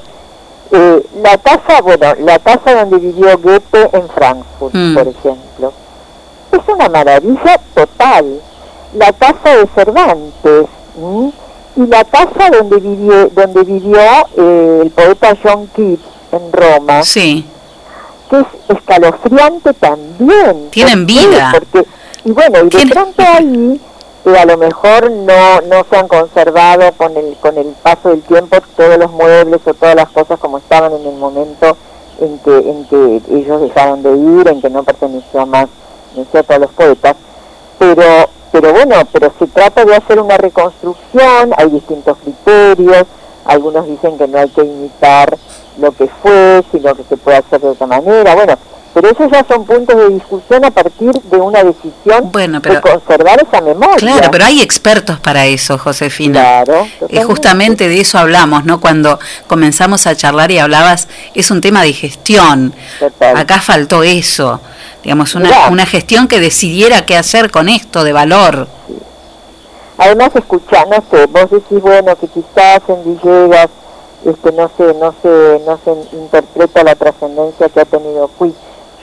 Eh, la casa, bueno, la casa donde vivió Goethe en Frankfurt,
Mm.
por ejemplo, es una maravilla total. La casa de Cervantes y la casa donde vivió, donde vivió eh, el poeta John Keats en Roma,
Sí.
que es escalofriante también.
Tienen vida.
Porque, y bueno, y de pronto ahí que a lo mejor no, no se han conservado con el, con el paso del tiempo todos los muebles o todas las cosas como estaban en el momento en que, en que ellos dejaron de ir, en que no perteneció más, ¿no es cierto?, a los poetas. Pero, pero bueno, pero se trata de hacer una reconstrucción, hay distintos criterios, algunos dicen que no hay que imitar lo que fue, sino que se puede hacer de otra manera. Bueno, pero esos ya son puntos de discusión a partir de una decisión
pero-
de conservar esa memoria.
Claro, pero hay expertos para eso, Josefina.
Claro,
Eh, justamente de eso hablamos, ¿no? Cuando comenzamos a charlar y hablabas, es un tema de gestión. Acá faltó eso, digamos, una,
Mirá.
una gestión que decidiera qué hacer con esto de valor.
Además, escucha, no sé, vos decís, bueno, que quizás en Villegas, este, no sé, no se, no se interpreta la trascendencia que ha tenido Cui.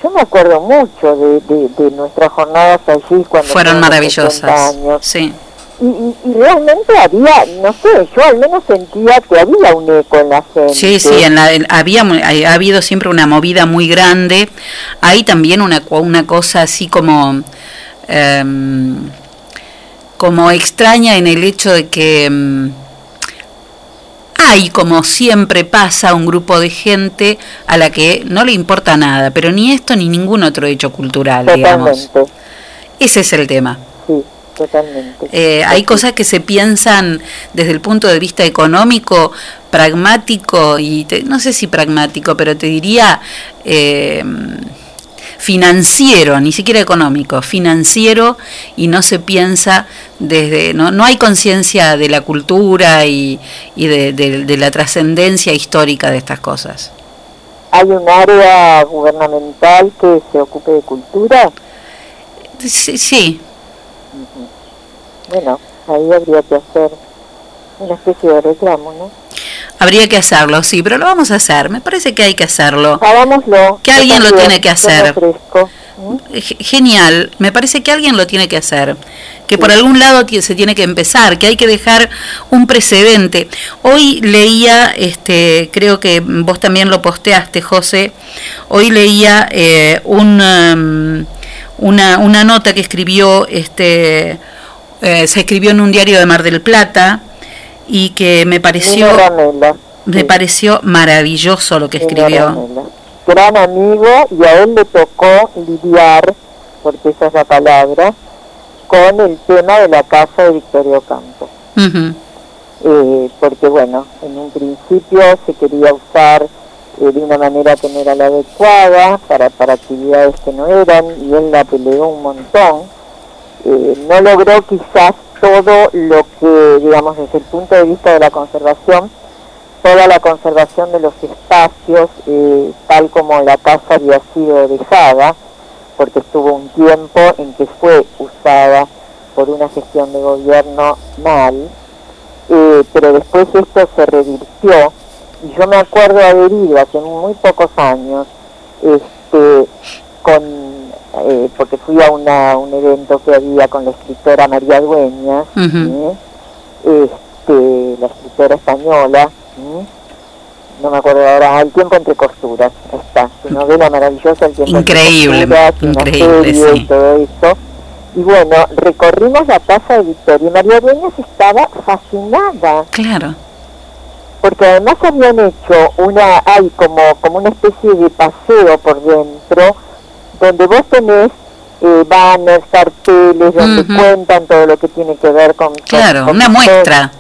Yo me acuerdo mucho de, de, de nuestras jornadas allí cuando
Fueron
teníamos 60
maravillosas.
años.
Sí.
Y, y, y realmente había, no sé, yo al menos sentía que había un eco en la gente.
Sí, sí, en la, en- había, ha habido siempre una movida muy grande. Hay también una, una cosa así como, em, como extraña en el hecho de que em, hay, como siempre pasa, un grupo de gente a la que no le importa nada, pero ni esto ni ningún otro hecho cultural, digamos.
Totalmente,
Ese es el tema.
sí, totalmente.
Eh, hay cosas que se piensan desde el punto de vista económico, pragmático y te- no sé si pragmático, pero te diría eh, financiero, ni siquiera económico, financiero y no se piensa desde, no, no hay conciencia de la cultura y, y de, de- de la trascendencia histórica de estas cosas.
¿Hay un área gubernamental que se ocupe de cultura?
Sí, sí,
Bueno, ahí habría que hacer una especie de reclamo, ¿no?
Habría que hacerlo, sí, pero lo vamos a hacer, me parece que hay que hacerlo.
Hagámoslo.
Que alguien lo tiene que hacer. Genial, me parece que alguien lo tiene que hacer, que por algún lado se tiene que empezar, que hay que dejar un precedente. Hoy leía, este, creo que vos también lo posteaste, José, hoy leía eh, un, um, una, una nota que escribió, este, eh, se escribió en un diario de Mar del Plata y que me pareció, me pareció maravilloso lo que
Nino
escribió.
Ramela. Gran amigo y a él le tocó lidiar, porque esa es la palabra, con el tema de la casa de Victorio Campo. Eh, porque bueno, en un principio se quería usar eh, de una manera que no era la adecuada para, para actividades que no eran y él la peleó un montón. Eh, no logró quizás todo lo que, digamos, desde el punto de vista de la conservación, toda la conservación de los espacios, eh, tal como la casa había sido dejada, porque estuvo un tiempo en que fue usada por una gestión de gobierno mal, eh, pero después esto se revirtió y yo me acuerdo haber ido hace muy pocos años este con eh, porque fui a una, un evento que había con la escritora María Dueñas este, la escritora española ¿eh? no me acuerdo ahora El tiempo entre costuras está su novela maravillosa El tiempo
Increíble,
entre costuras una
increíble,
serie
sí.
y todo eso y bueno, recorrimos la casa de Victoria y María Dueñas estaba fascinada.
Claro.
Porque además habían hecho una, hay como, como una especie de paseo por dentro, donde vos tenés eh, banners, carteles, donde cuentan todo lo que tiene que ver con...
Claro,
con
una muestra.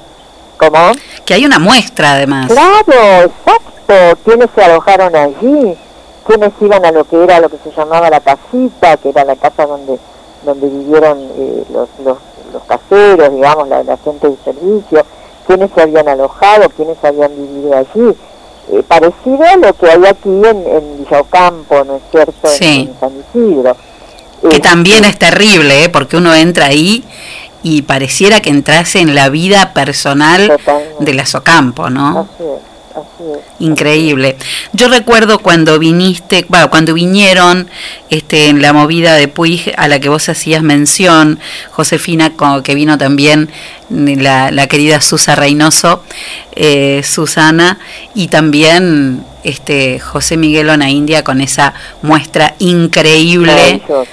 ¿Cómo?
Que hay una muestra además.
Claro, exacto. ¿Quiénes se alojaron allí? ¿Quiénes iban a lo que era lo que se llamaba la casita, que era la casa donde donde vivieron eh, los, los, los caseros, digamos, la, la gente de servicio? ¿Quiénes se habían alojado? ¿Quiénes habían vivido allí? Eh, parecido a lo que hay aquí en, en Ocampo, ¿no es cierto?
Sí.
En, San Isidro.
Que también es terrible, ¿eh? porque uno entra ahí y pareciera que entrase en la vida personal de la Socampo, ¿no?
Así es, así es.
Increíble. Yo recuerdo cuando viniste, bueno, cuando vinieron este, en la movida de Puig a la que vos hacías mención, Josefina, co- que vino también la, la querida Susa Reynoso, eh, Susana, y también este, José Miguel Ona India con esa muestra increíble
Maravilloso.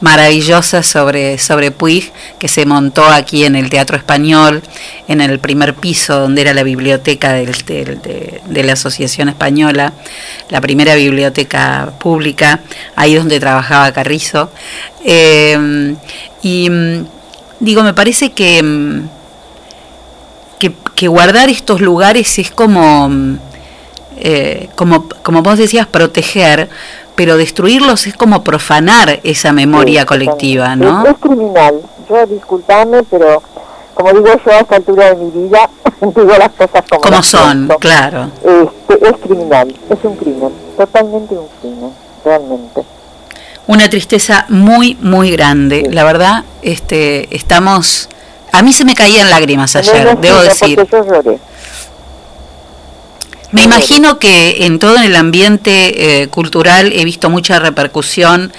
Maravillosa sobre, sobre Puig que se montó aquí en el Teatro Español, en el primer piso donde era la biblioteca del- de, la Asociación Española, la primera biblioteca pública, ahí donde trabajaba Carrizo. Eh, y mm, digo, me parece que, mm, que, que guardar estos lugares es como, mm, eh, como, como vos decías, proteger, pero destruirlos es como profanar esa memoria
Sí,
colectiva. ¿no?
Es, es criminal. Yo disculpame, pero como digo yo a esta altura de mi vida, digo las cosas como,
Como
las
son, claro.
Este, es criminal, es un crimen, totalmente un crimen, realmente.
Una tristeza muy, muy grande. La verdad, este, estamos... A mí se me caían lágrimas ayer,
no,
debo
no,
decir.
Porque yo lloré.
Me imagino que en todo el ambiente eh, cultural he visto mucha repercusión,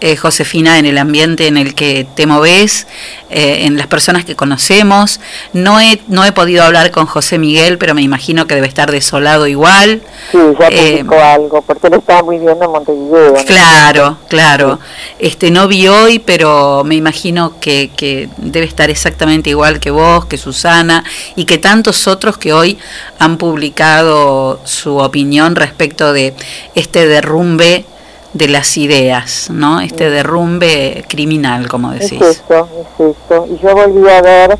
eh, Josefina, en el ambiente en el que te moves, eh, en las personas que conocemos. No he, no he podido hablar con José Miguel, pero me imagino que debe estar desolado igual.
Sí, ya publicó algo, porque él estaba muy bien en Montevideo. ¿no?
Claro, claro. Este no vi hoy, pero me imagino que, que debe estar exactamente igual que vos, que Susana y que tantos otros que hoy han publicado su opinión respecto de este derrumbe de las ideas, ¿no? Este derrumbe criminal, como
Es
decís.
eso, es eso. Y yo volví a ver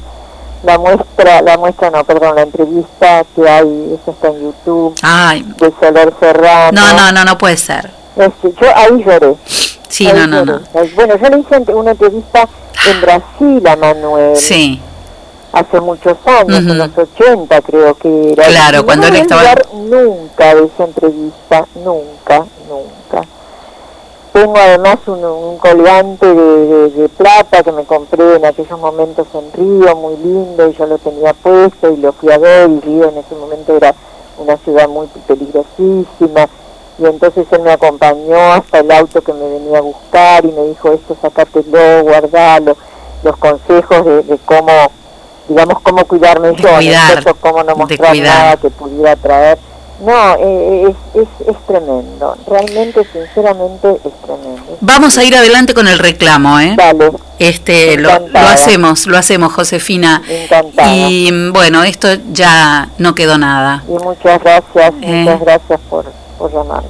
la muestra, la muestra no, perdón, la entrevista que hay, eso está en YouTube,
Ay,
de Soler Serrano.
no, no, no, no puede ser.
Este, yo ahí lloré.
Sí,
Ahí
no, no,
lloré.
no.
Bueno, yo le hice una entrevista en Brasil a Manuel.
Sí.
Hace muchos años, en los 80 creo que era.
Claro,
no
cuando él estaba-
nunca de esa entrevista, nunca, nunca. Tengo además un, un colgante de, de- de plata que me compré en aquellos momentos en Río, muy lindo, y yo lo tenía puesto y lo fui a ver, y Río en ese momento era una ciudad muy peligrosísima, y entonces él me acompañó hasta el auto que me venía a buscar y me dijo esto, sacátelo, guardalo, los consejos de, de cómo, digamos, cómo cuidarme yo, ¿no es
cuidar,
cómo no mostrar nada que pudiera traer. No, eh, es, es, es tremendo, realmente, sinceramente, es tremendo.
Vamos a ir adelante con el reclamo, ¿eh?
Dale.
Este, lo, hacemos, lo hacemos, Josefina.
Encantada.
Y mm, bueno, esto ya no quedó nada.
Y muchas gracias,
Eh.
muchas gracias por, por llamarme.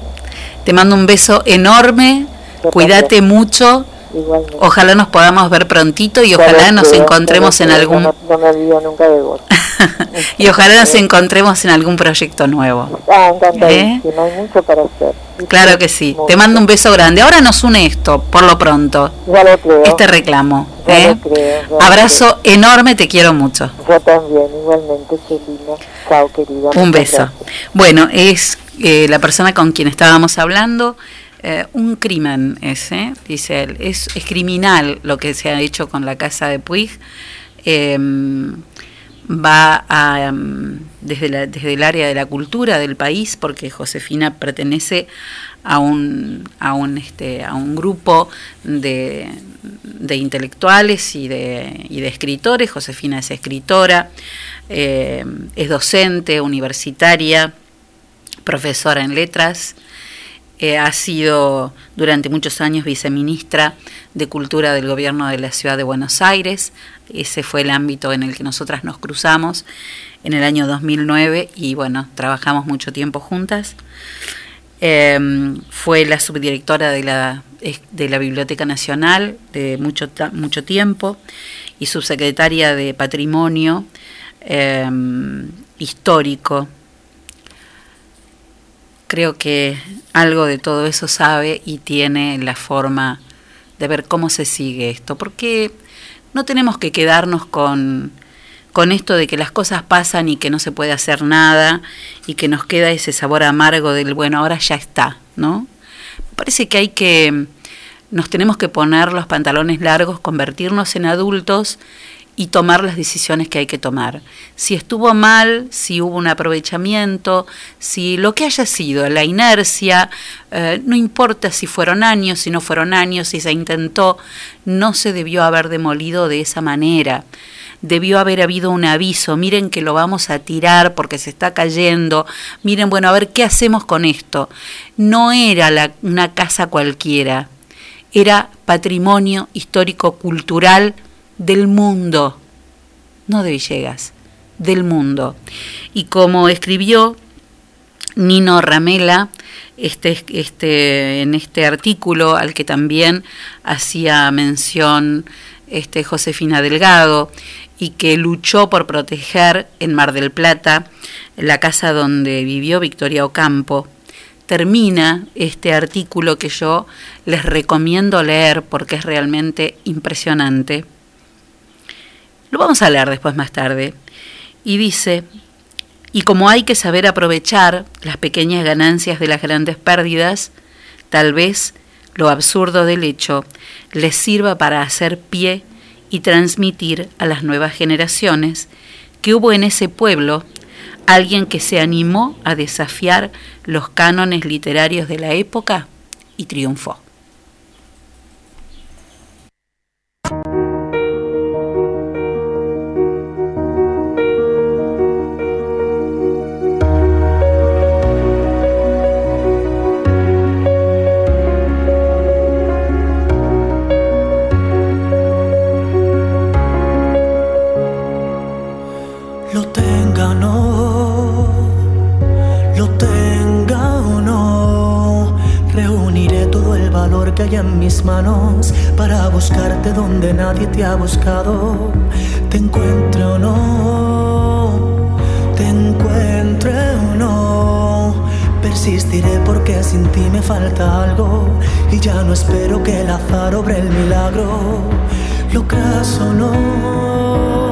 Te mando un beso enorme,
Yo
cuídate
también.
mucho.
Igualmente.
Ojalá nos podamos ver prontito y ojalá nos
creo,
encontremos en
creo,
algún
No, no me olvido nunca de vos.
y ojalá nos encontremos en algún proyecto nuevo.
Ah, encantadísima, hay mucho para hacer.
Claro que sí.
Mucho.
Te mando un beso grande. Ahora nos une esto, por lo pronto,
Ya lo creo.
este reclamo.
ya
¿eh?
lo creo. ya lo
Abrazo enorme, te quiero mucho.
creo. Yo también, igualmente, Celina. Chao, querida.
Un beso.
gracias.
Bueno, es eh, la persona con quien estábamos hablando. Eh, un crimen ese, dice él. Es, es criminal lo que se ha hecho con la casa de Puig. Eh, va a, em, desde, la- desde el área de la cultura del país, porque Josefina pertenece a un, a un, este, a un grupo de, de intelectuales y de, y de escritores. Josefina es escritora, eh, es docente, universitaria, profesora en letras. Ha sido durante muchos años viceministra de Cultura del Gobierno de la Ciudad de Buenos Aires. Ese fue el ámbito en el que nosotras nos cruzamos en el año 2009 y bueno, trabajamos mucho tiempo juntas. Eh, fue la subdirectora de la, de la Biblioteca Nacional de mucho, mucho tiempo y subsecretaria de Patrimonio eh, Histórico. Creo que algo de todo eso sabe y tiene la forma de ver cómo se sigue esto, porque no tenemos que quedarnos con, con esto de que las cosas pasan y que no se puede hacer nada y que nos queda ese sabor amargo del bueno, ahora ya está, ¿no? Parece que hay que, nos tenemos que poner los pantalones largos, convertirnos en adultos y tomar las decisiones que hay que tomar. Si estuvo mal, si hubo un aprovechamiento, si lo que haya sido, la inercia, eh, no importa si fueron años, si no fueron años, si se intentó, no se debió haber demolido de esa manera. Debió haber habido un aviso, miren que lo vamos a tirar porque se está cayendo, miren, bueno, a ver qué hacemos con esto. No era una casa cualquiera, era patrimonio histórico cultural del mundo, no de Villegas, del mundo. Y como escribió Nino Ramela este, este, en este artículo al que también hacía mención este, Josefina Delgado y que luchó por proteger en Mar del Plata la casa donde vivió Victoria Ocampo, termina este artículo que yo les recomiendo leer porque es realmente impresionante. Lo vamos a leer después más tarde. Y dice, y como hay que saber aprovechar las pequeñas ganancias de las grandes pérdidas, tal vez lo absurdo del hecho les sirva para hacer pie y transmitir a las nuevas generaciones que hubo en ese pueblo alguien que se animó a desafiar los cánones literarios de la época y triunfó.
Que hay en mis manos para buscarte donde nadie te ha buscado. Te encuentre o no, te encuentre o no, persistiré porque sin ti me falta algo y ya no espero que el azar obre el milagro. Lo creas o no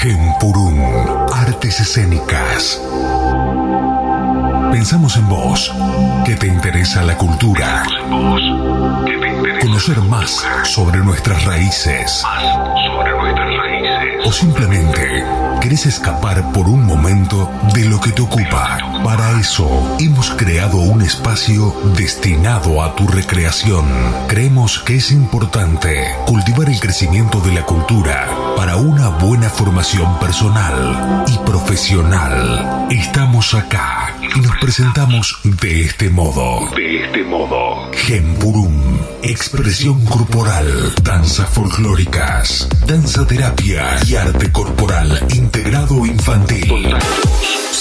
Gempurún, Artes Escénicas. Pensamos en vos, que te interesa la cultura. Conocer más sobre nuestras raíces. O simplemente querés escapar por un momento de lo que te ocupa. Para eso hemos creado un espacio destinado a tu recreación. Creemos que es importante cultivar el crecimiento de la cultura para una buena formación personal y profesional. Estamos acá y nos presentamos de este modo. De este modo. Gempurum, expresión corporal, danzas folclóricas, danza terapia y arte corporal integrado infantil.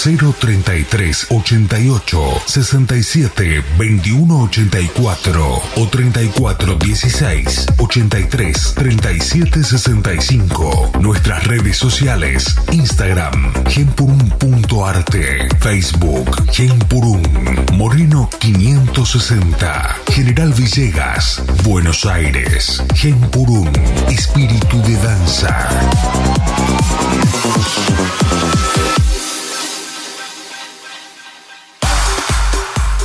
033 88 67 21 84 o 34 16 83 37 65. Nuestras redes sociales: Instagram, gempurum.arte, Facebook, Gempurum, Moreno 560, General Villegas, Buenos Aires, Gempurum, espíritu de danza.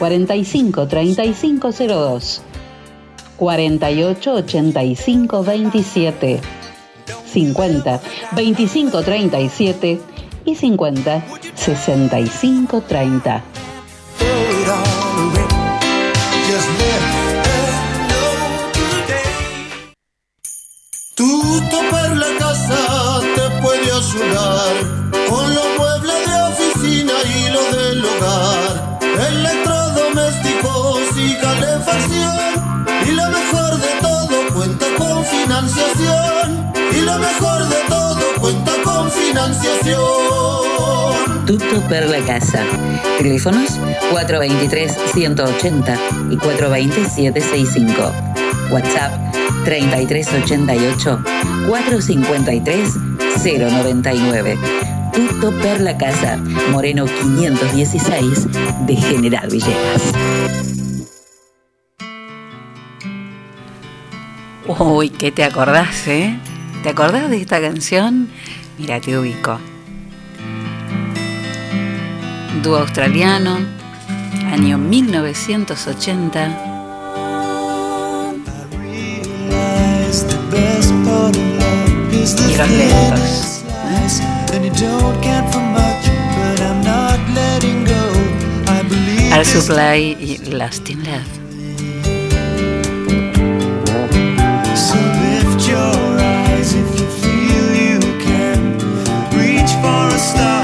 45 3502 48 85 27 50 25 37 y 50 65 30.
Tú topar la casa te puede ayudar lo mejor de todo cuenta con financiación.
Tutto per la casa. Teléfonos 423-180 y 420-765. WhatsApp 3388-453-099. Tutto per la casa. Moreno 516 de General Villegas.
Uy, ¿qué te acordás, eh? ¿Te acordás de esta canción? Mira, te ubico. Dúo australiano, año 1980. Y los lentos. ¿eh? Al supply y Lasting Love.
está.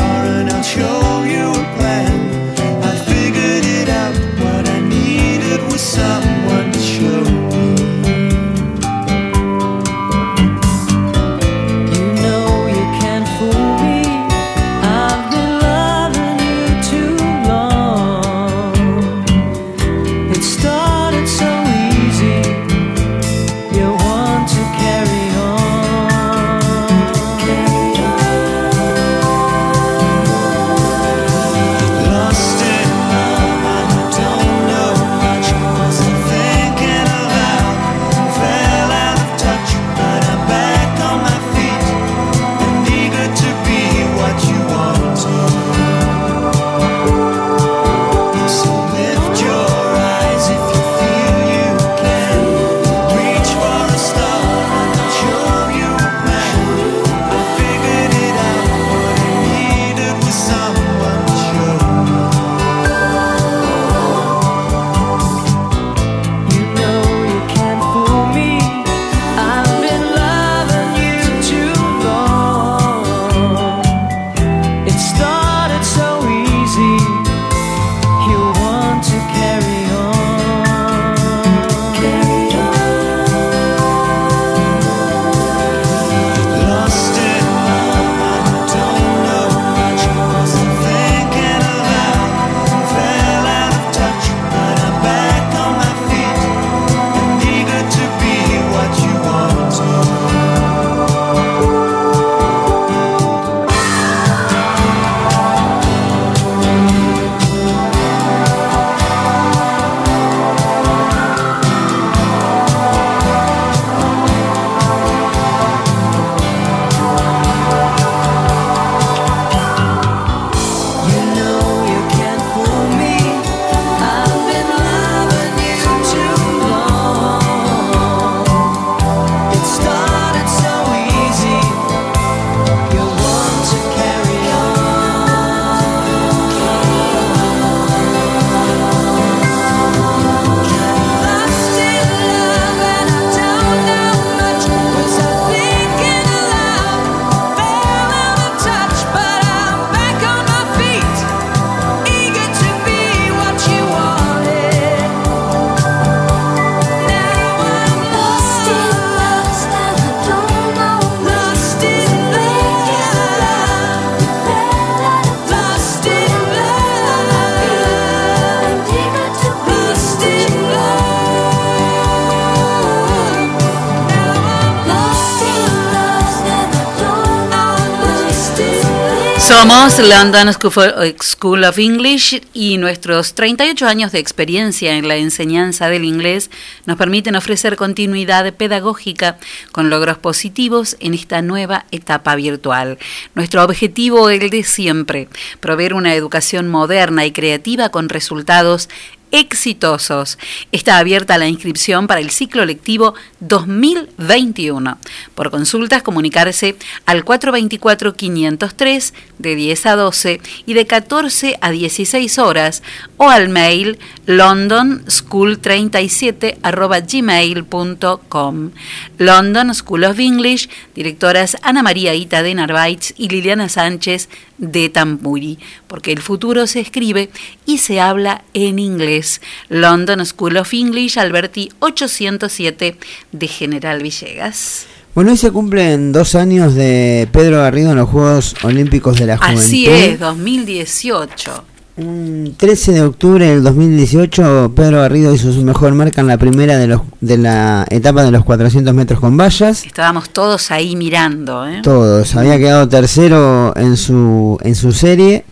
Somos London eh, School of English y nuestros 38 años de experiencia en la enseñanza del inglés nos permiten ofrecer continuidad pedagógica con logros positivos en esta nueva etapa virtual. Nuestro objetivo es el de siempre, proveer una educación moderna y creativa con resultados exitosos. Está abierta la inscripción para el ciclo lectivo 2021. Por consultas, comunicarse al 424-503 de 10 a 12 y de 14 a 16 horas o al mail londonschool37 arroba gmail.com. London School of English, directoras Ana María Ita de Narváez y Liliana Sánchez de Tamburi, porque el futuro se escribe y se habla en inglés. London School of English, Alberti 807 de General Villegas.
Bueno, hoy se cumplen dos años de Pedro Garrido en los Juegos Olímpicos de la Juventud.
Así es, 2018.
Un 13 de octubre del 2018, Pedro Garrido hizo su mejor marca en la primera de, los, de la etapa de los 400 metros con vallas.
Estábamos todos ahí mirando, ¿eh?
Todos. Había quedado tercero en su, en su serie.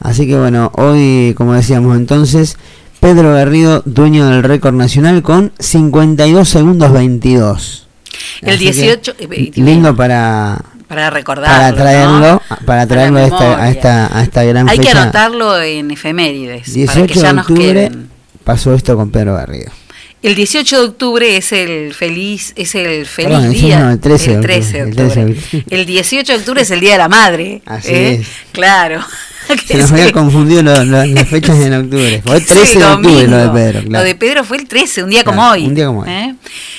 Así que bueno, hoy, como decíamos entonces, Pedro Garrido, dueño del récord nacional con 52 segundos 22.
El
Así que
18, eh,
Lindo para,
para recordarlo.
para traerlo,
¿no?
para traerlo a esta, a esta, a esta gran
Hay que
fecha.
anotarlo en efemérides.
18
para que ya
de
nos
octubre
queden.
pasó esto con Pedro Garrido.
El 18 de octubre es el feliz, es el feliz
Perdón,
día.
no, el 13 de
el
octubre,
13 de
el 13 de
octubre.
octubre.
El 18 de octubre es el día de la madre.
Así
¿eh?
es.
Claro.
Se nos había confundido lo- lo- las fechas en octubre. Fue el 13 de octubre lo de Pedro.
Lo
claro.
de Pedro fue el 13, un día
Claro,
como hoy.
un día como hoy.
¿eh?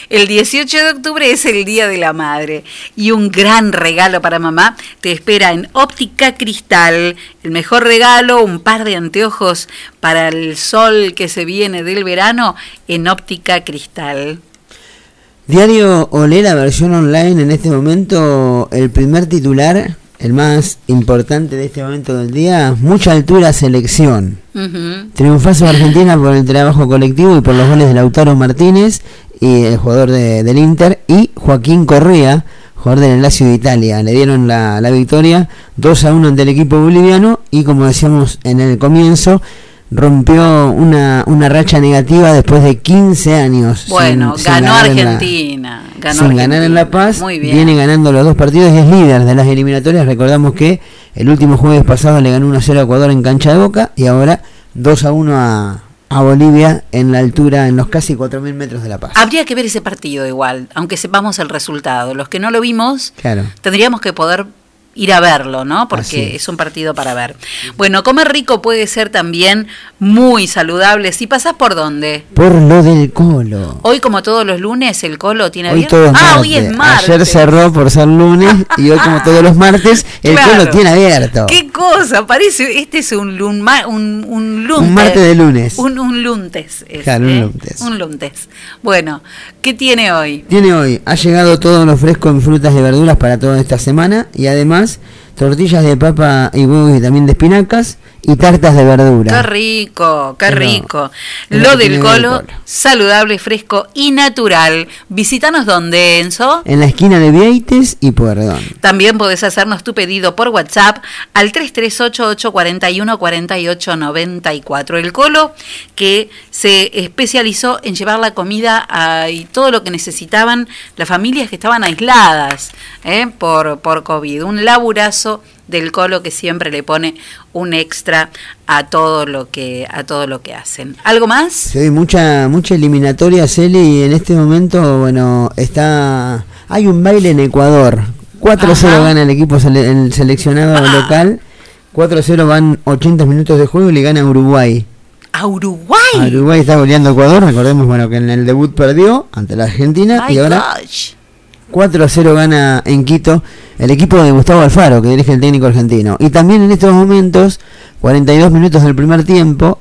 El 18 de octubre es el Día de la Madre y un gran regalo para mamá te espera en Óptica Cristal. El mejor regalo, un par de anteojos para el sol que se viene del verano en Óptica Cristal.
Diario Olé, la versión online en este momento, el primer titular, el más importante de este momento del día, mucha altura selección. Triunfazo de Argentina por el trabajo colectivo y por los goles de Lautaro Martínez, y el jugador de- del Inter, y Joaquín Correa, jugador del Lazio de Italia. Le dieron la, la victoria 2 a 1 ante el equipo boliviano y como decíamos en el comienzo, rompió una, una racha negativa después de 15 años.
Bueno,
sin
ganó Argentina. Ganó
sin ganar en La Paz, viene ganando los dos partidos y es líder de las eliminatorias. Recordamos que el último jueves pasado le ganó 1-0 a Ecuador en cancha de Boca y ahora 2-1 a, a Bolivia en la altura, en los casi 4.000 metros de La Paz.
Habría que ver ese partido igual, aunque sepamos el resultado. Los que no lo vimos,
Claro.
tendríamos que poder ir a verlo, ¿no? Porque
es.
es un partido para ver. Bueno, comer rico puede ser también muy saludable. Si pasás por dónde?
Por lo del colo.
Hoy, como todos los lunes, el colo tiene
Hoy
abierto.
todo
ah,
martes.
hoy es martes.
Ayer cerró por ser lunes y hoy como todos los martes el
Claro.
colo tiene abierto.
¿Qué cosa? Parece, este es un, lun, un, un luntes.
Un martes de lunes.
Un, un luntes. es,
Claro, un
¿eh?
luntes.
Un luntes. Bueno, ¿qué tiene hoy?
Tiene hoy, ha llegado todo lo fresco en frutas y verduras para toda esta semana y además personas tortillas de papa y huevos y también de espinacas y tartas de verdura.
Qué rico, qué
Pero,
rico. Lo del colo, saludable, fresco y natural. Visítanos donde, Enzo.
En la esquina de Vieites y Pueyrredón.
También podés hacernos tu pedido por WhatsApp al 3388 41 48 94. El Colo que se especializó en llevar la comida a- y todo lo que necesitaban las familias que estaban aisladas ¿eh? por, por COVID. Un laburazo del Colo que siempre le pone un extra a todo lo que a todo lo que hacen. ¿Algo más?
Ve mucha mucha eliminatoria, Celi, y en este momento, bueno, está hay un baile en Ecuador. 4-0
Ajá.
gana el equipo sele- el seleccionado local. 4-0 van 80 minutos de juego y le gana a Uruguay.
A Uruguay.
A Uruguay está goleando Ecuador, recordemos bueno que en el debut perdió ante la Argentina
My
y ahora
gosh.
4 a 0 gana en Quito el equipo de Gustavo Alfaro, que dirige el técnico argentino. Y también en estos momentos, 42 minutos del primer tiempo,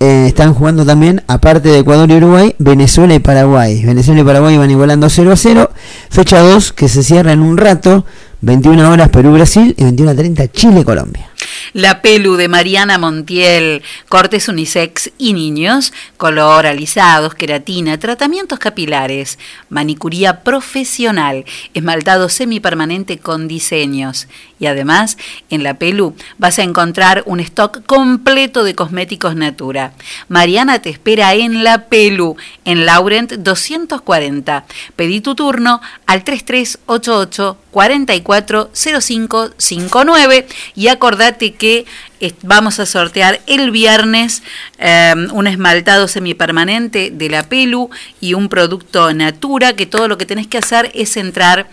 eh, están jugando también, aparte de Ecuador y Uruguay, Venezuela y Paraguay. Venezuela y Paraguay van igualando 0 a 0. Fecha 2 que se cierra en un rato, 21 horas Perú-Brasil y 21 a 30 Chile-Colombia.
La Pelu de Mariana Montiel, cortes unisex y niños, color, alisados, queratina, tratamientos capilares, manicuría profesional, esmaltado semipermanente con diseños. Y además, en La Pelu vas a encontrar un stock completo de cosméticos Natura. Mariana te espera en La Pelu, en Laurent 240. Pedí tu turno al 3388 44 440559 y acordate que est- vamos a sortear el viernes eh, un esmaltado semipermanente de la Pelu y un producto Natura que todo lo que tenés que hacer es entrar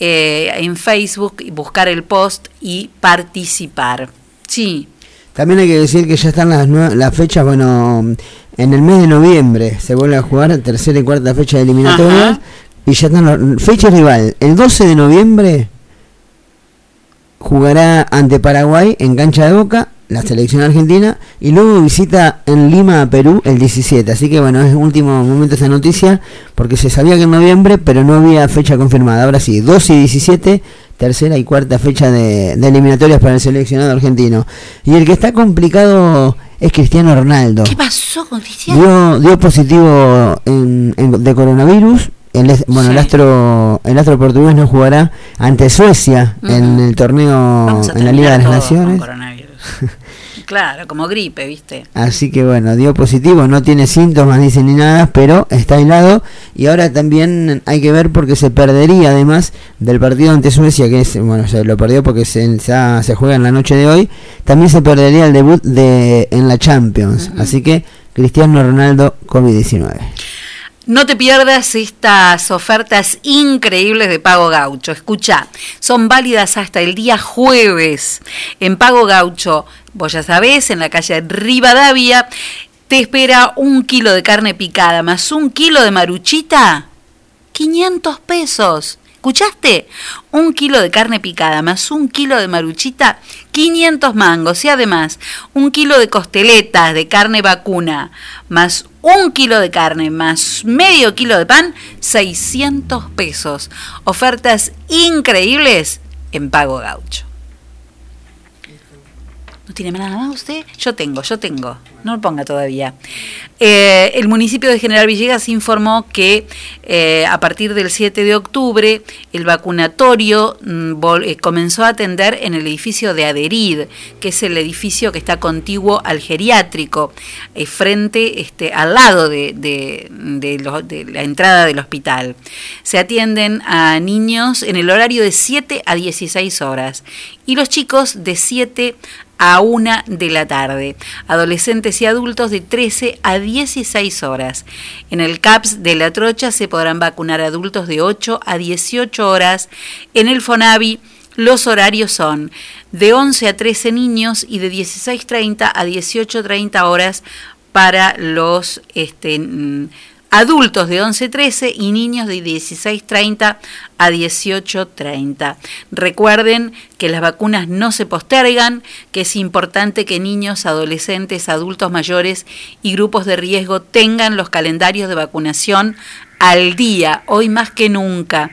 eh, en Facebook y buscar el post y participar. Sí.
También hay que decir que ya están las, las fechas, bueno, en el mes de noviembre se vuelve a jugar tercera y cuarta fecha de eliminatorias
Ajá.
y ya están las fecha rival. El 12 de noviembre jugará ante Paraguay en cancha de Boca, la selección argentina, y luego visita en Lima a Perú el 17. Así que bueno, es último momento esa noticia porque se sabía que en noviembre, pero no había fecha confirmada. Ahora sí, 12 y 17, tercera y cuarta fecha de, de eliminatorias para el seleccionado argentino. Y el que está complicado es Cristiano Ronaldo.
¿Qué pasó con Cristiano?
Dio, dio positivo en, en- de coronavirus. El, bueno, el astro el astro portugués no jugará ante Suecia en el torneo en la Liga de las Naciones.
Claro, como gripe, ¿viste?
Así que bueno, dio positivo, no tiene síntomas, dice ni nada, pero está aislado. Y ahora también hay que ver porque se perdería además del partido ante Suecia, que es, bueno, se lo perdió porque se, se, se juega en la noche de hoy. También se perdería el debut de en la Champions. Así que Cristiano Ronaldo COVID-19.
No te pierdas estas ofertas increíbles de Pago Gaucho. Escucha, son válidas hasta el día jueves. En Pago Gaucho, vos ya sabés, en la calle Rivadavia, te espera un kilo de carne picada más un kilo de maruchita. 500 pesos. ¿Escuchaste? Un kilo de carne picada más un kilo de maruchita, 500 mangos. Y además, un kilo de costeletas de carne vacuna más un kilo de carne más medio kilo de pan, 600 pesos. Ofertas increíbles en Pago Gaucho. ¿No tiene nada más usted? Yo tengo, yo tengo. No lo ponga todavía. Eh, el municipio de General Villegas informó que eh, a partir del 7 de octubre el vacunatorio mm, eh, comenzó a atender en el edificio de Aderid, que es el edificio que está contiguo al geriátrico, frente, este, al lado de, de- de la entrada del hospital. Se atienden a niños en el horario de 7 a 16 horas y los chicos de 7 a 1 de la tarde. Adolescentes y adultos de 13 a 16 horas. En el CAPS de La Trocha se podrán vacunar adultos de 8 a 18 horas. En el FONAVI los horarios son de 11 a 13 niños y de 16.30 a 18.30 horas para los este, mm, adultos de 11-13 y niños de 16-30 a 18-30. Recuerden que las vacunas no se postergan, que es importante que niños, adolescentes, adultos mayores y grupos de riesgo tengan los calendarios de vacunación al día, hoy más que nunca.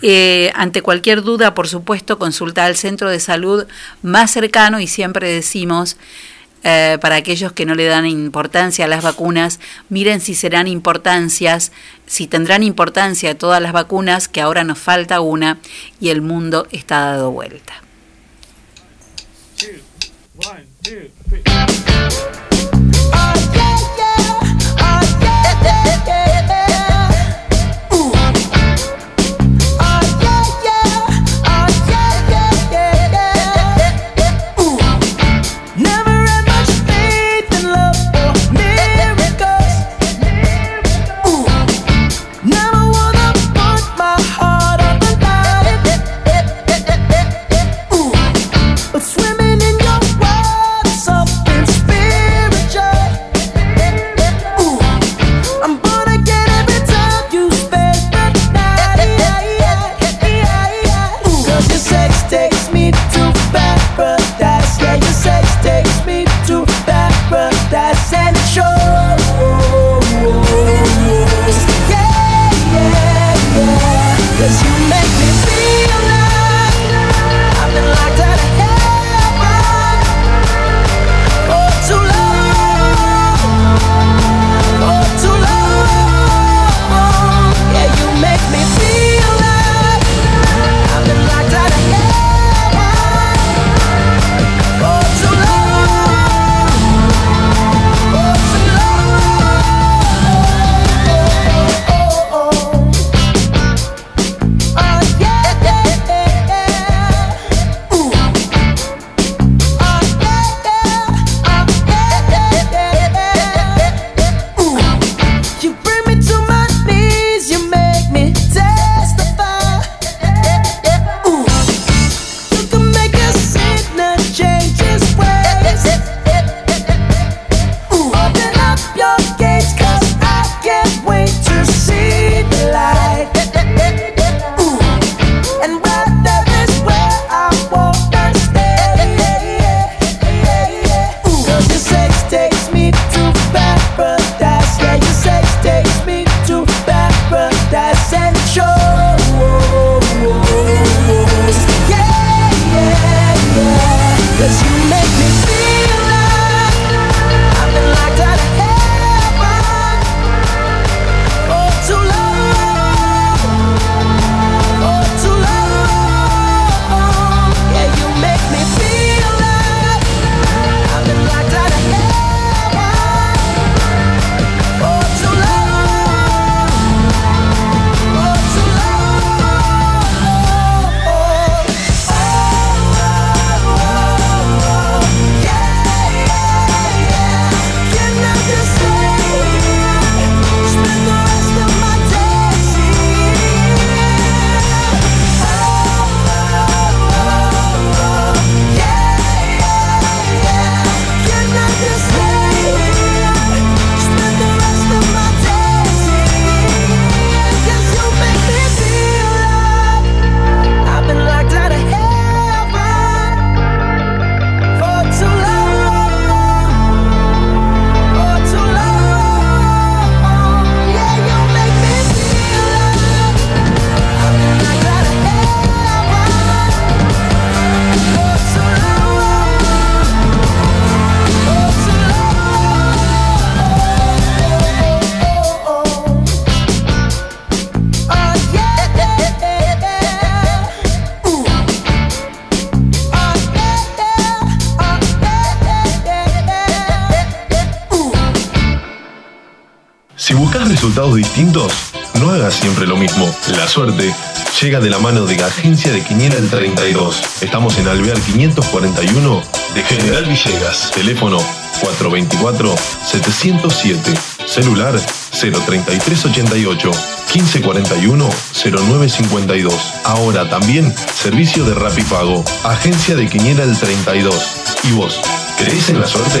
Eh, ante cualquier duda, por supuesto, consulta al centro de salud más cercano y siempre decimos, eh, para aquellos que no le dan importancia a las vacunas, miren si serán importancias, si tendrán importancia todas las vacunas, que ahora nos falta una y el mundo está dado vuelta.
essential de la mano de la Agencia de Quiniela el 32. Estamos en Alvear 541 de General Villegas. Teléfono 424-707. Celular 03388 1541 0952. Ahora también servicio de Rapipago. Agencia de Quiniela el 32. ¿Y vos? ¿Crees en la suerte?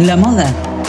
La moda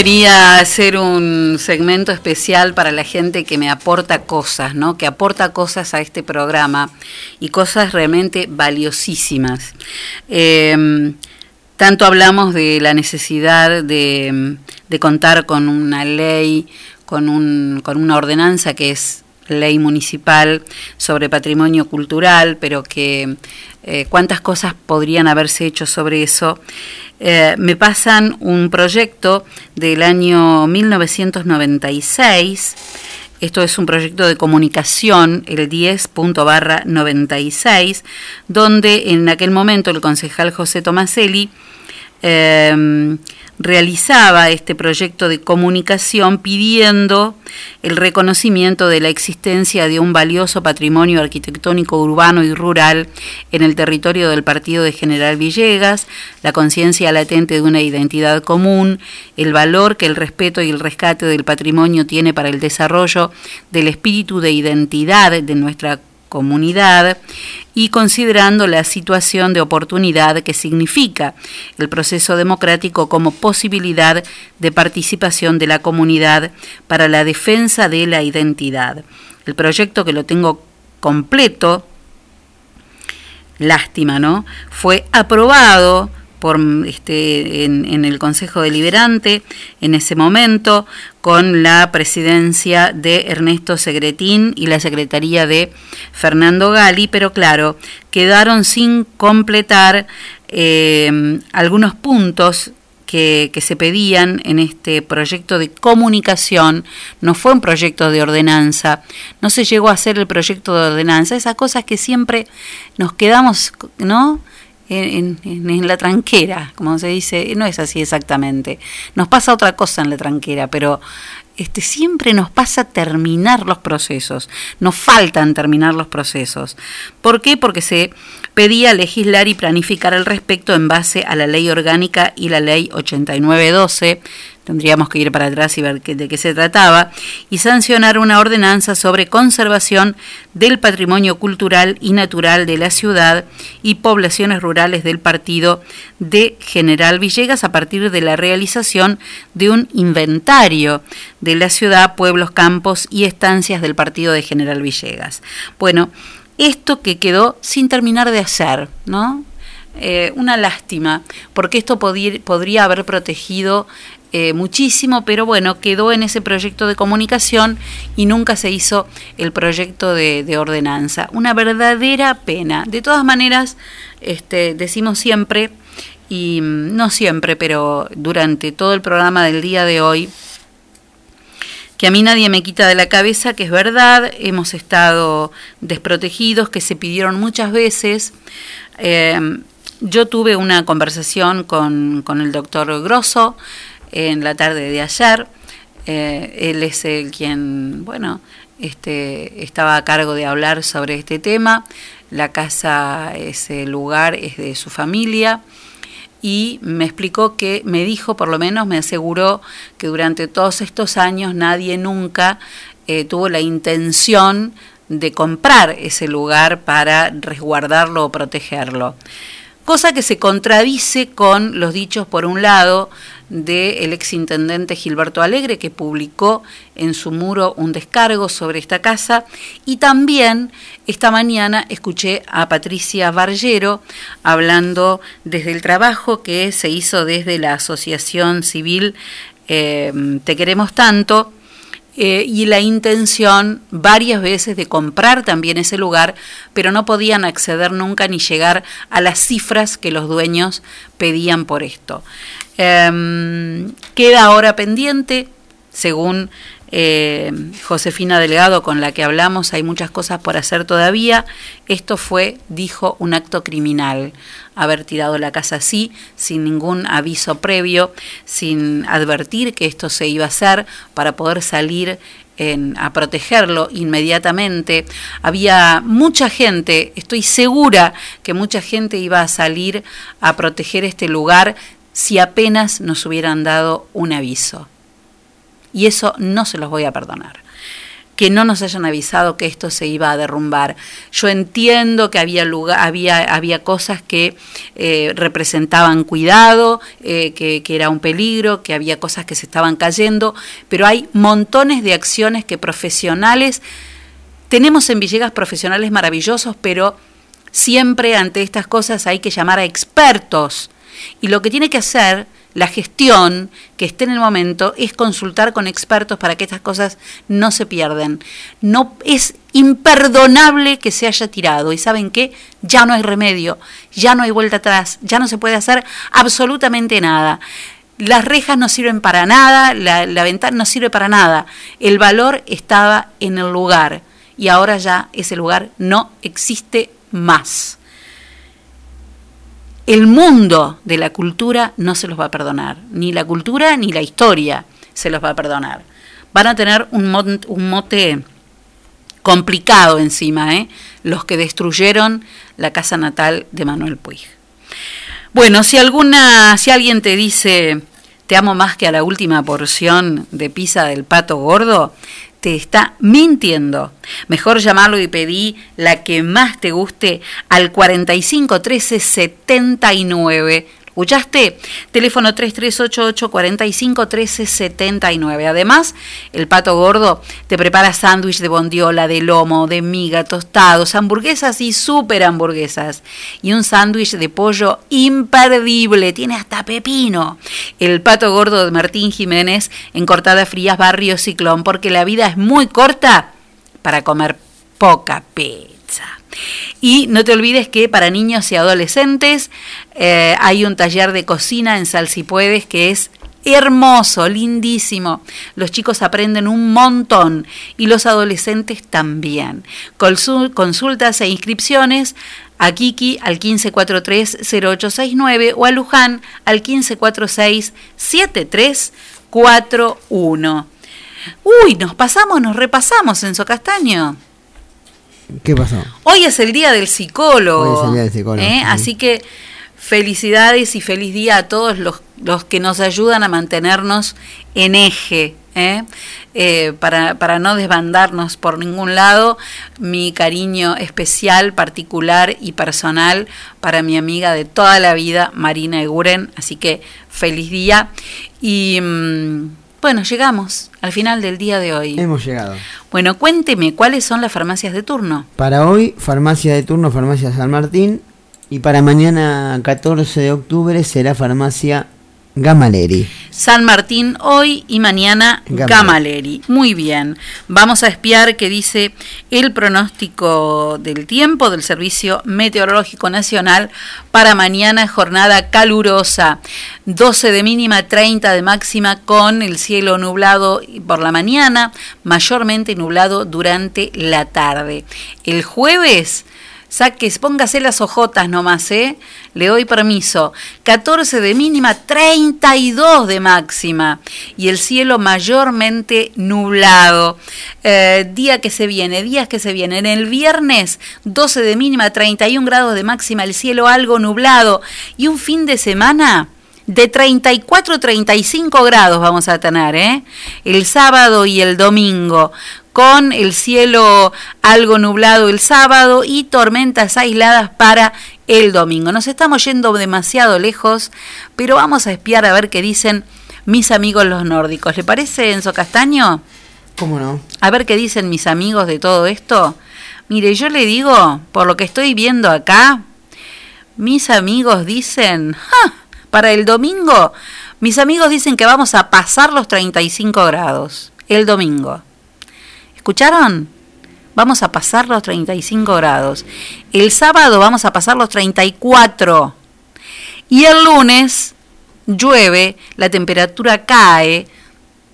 Debería hacer un segmento especial para la gente que me aporta cosas, ¿no? Que aporta cosas a este programa y cosas realmente valiosísimas. Eh, tanto hablamos de la necesidad de, de contar con una ley, con, un, con una ordenanza que es ley municipal sobre patrimonio cultural, pero que eh, cuántas cosas podrían haberse hecho sobre eso. Eh, me pasan un proyecto del año 1996. Esto es un proyecto de comunicación, el 10.96, donde en aquel momento el concejal José Tomaselli eh, realizaba este proyecto de comunicación pidiendo el reconocimiento de la existencia de un valioso patrimonio arquitectónico urbano y rural en el territorio del partido de General Villegas, la conciencia latente de una identidad común, el valor que el respeto y el rescate del patrimonio tiene para el desarrollo del espíritu de identidad de nuestra comunidad y considerando la situación de oportunidad que significa el proceso democrático como posibilidad de participación de la comunidad para la defensa de la identidad. El proyecto que lo tengo completo, lástima, ¿no? Fue aprobado por este en, en, el Consejo Deliberante en ese momento con la presidencia de Ernesto Segretín y la secretaría de Fernando Gali, pero claro, quedaron sin completar eh, algunos puntos que, que, se pedían en este proyecto de comunicación, no fue un proyecto de ordenanza, no se llegó a hacer el proyecto de ordenanza, esas cosas que siempre nos quedamos, ¿no? En, la tranquera, como se dice, no es así exactamente. Nos pasa otra cosa en la tranquera, pero este, siempre nos pasa terminar los procesos, nos faltan terminar los procesos. ¿Por qué? Porque se pedía legislar y planificar al respecto en base a la ley orgánica y la ley 8912 tendríamos que ir para atrás y ver de qué se trataba, y sancionar una ordenanza sobre conservación del patrimonio cultural y natural de la ciudad y poblaciones rurales del partido de General Villegas a partir de la realización de un inventario de la ciudad, pueblos, campos y estancias del partido de General Villegas. Bueno, esto que quedó sin terminar de hacer, ¿no? Eh, una lástima, porque esto podría haber protegido eh, muchísimo, pero bueno, quedó en ese proyecto de comunicación y nunca se hizo el proyecto de, de ordenanza. Una verdadera pena. De todas maneras, este, decimos siempre, y no siempre, pero durante todo el programa del día de hoy, que a mí nadie me quita de la cabeza, que es verdad, hemos estado desprotegidos, que se pidieron muchas veces. Eh, yo tuve una conversación con, con el doctor Grosso, en la tarde de ayer, Eh, él es el quien, bueno, este, estaba a cargo de hablar sobre este tema. La casa, ese lugar es de su familia y me explicó que, me dijo, por lo menos me aseguró que durante todos estos años nadie nunca eh, tuvo la intención de comprar ese lugar para resguardarlo o protegerlo. Cosa que se contradice con los dichos, por un lado, del exintendente Gilberto Alegre, que publicó en su muro un descargo sobre esta casa, y también esta mañana escuché a Patricia Barllero hablando desde el trabajo que se hizo desde la Asociación Civil eh, Te Queremos Tanto, eh, y la intención varias veces de comprar también ese lugar, pero no podían acceder nunca ni llegar a las cifras que los dueños pedían por esto. Em, queda ahora pendiente, según eh, Josefina Delgado, con la que hablamos, hay muchas cosas por hacer todavía. Esto fue, dijo, un acto criminal. Haber tirado la casa así, sin ningún aviso previo, sin advertir que esto se iba a hacer para poder salir en, a protegerlo inmediatamente. Había mucha gente, estoy segura que mucha gente iba a salir a proteger este lugar si apenas nos hubieran dado un aviso. Y eso no se los voy a perdonar. Que no nos hayan avisado que esto se iba a derrumbar. Yo entiendo que había, lugar, había, había cosas que eh, representaban cuidado, eh, que, que era un peligro, que había cosas que se estaban cayendo, pero hay montones de acciones que profesionales, tenemos en Villegas profesionales maravillosos, pero siempre ante estas cosas hay que llamar a expertos. Y lo que tiene que hacer la gestión que esté en el momento es consultar con expertos para que estas cosas no se pierden. No es imperdonable que se haya tirado y saben qué, ya no hay remedio, ya no hay vuelta atrás, ya no se puede hacer absolutamente nada. Las rejas no sirven para nada, la ventana no sirve para nada. El valor estaba en el lugar y ahora ya ese lugar no existe más el mundo de la cultura no se los va a perdonar, ni la cultura ni la historia se los va a perdonar. Van a tener un, un mote complicado encima, ¿eh? los que destruyeron la casa natal de Manuel Puig. Bueno, si alguna, si alguien te dice te amo más que a la última porción de pizza del pato gordo, te está mintiendo. Mejor llamarlo y pedí la que más te guste al 45 13 79. ¿Escuchaste? Teléfono 3388 45 13 79. Además, el pato gordo te prepara sándwich de bondiola, de lomo, de miga, tostados, hamburguesas y super hamburguesas. Y un sándwich de pollo imperdible. Tiene hasta pepino. El pato gordo de Martín Jiménez en Cortada Frías, Barrio Ciclón, porque la vida es muy corta para comer poca pizza. Y no te olvides que para niños y adolescentes eh, hay un taller de cocina en Sal si puedes que es hermoso, lindísimo. Los chicos aprenden un montón y los adolescentes también. Consul- consultas e inscripciones a Kiki al 1543-0869 o a Luján al 1546-7341. Uy, nos pasamos, nos repasamos, Enzo Castaño.
¿Qué pasó?
Hoy es el día del psicólogo.
Hoy es el día del psicólogo,
¿eh?
sí.
Así que felicidades y feliz día a todos los, los que nos ayudan a mantenernos en eje. ¿eh? Eh, para, para no desbandarnos por ningún lado, mi cariño especial, particular y personal para mi amiga de toda la vida, Marina Eguren. Así que feliz día. Y mm, bueno, llegamos al final del día de hoy.
Hemos llegado.
Bueno, cuénteme, ¿cuáles son las farmacias de turno?
Para hoy, farmacia de turno, farmacia San Martín. Y para mañana, 14 de octubre, será farmacia Gamaleri.
San Martín hoy y mañana
Gamaleri.
Gamaleri. Muy bien. Vamos a espiar qué dice el pronóstico del tiempo del Servicio Meteorológico Nacional para mañana, jornada calurosa. 12 de mínima, 30 de máxima con el cielo nublado por la mañana, mayormente nublado durante la tarde. El jueves Saques, póngase las ojotas nomás, ¿eh? Le doy permiso. 14 de mínima, 32 de máxima. Y el cielo mayormente nublado. Eh, día que se viene, días que se vienen. El viernes, 12 de mínima, 31 grados de máxima, el cielo algo nublado. Y un fin de semana de 34 35 grados vamos a tener, ¿eh? El sábado y el domingo, con el cielo algo nublado el sábado y tormentas aisladas para el domingo. Nos estamos yendo demasiado lejos, pero vamos a espiar a ver qué dicen mis amigos los nórdicos. ¿Le parece, Enzo Castaño?
¿Cómo no?
A ver qué dicen mis amigos de todo esto. Mire, yo le digo, por lo que estoy viendo acá, mis amigos dicen, ¡ja! para el domingo, mis amigos dicen que vamos a pasar los 35 grados el domingo. ¿Escucharon? Vamos a pasar los 35 grados. El sábado vamos a pasar los 34. Y el lunes llueve, la temperatura cae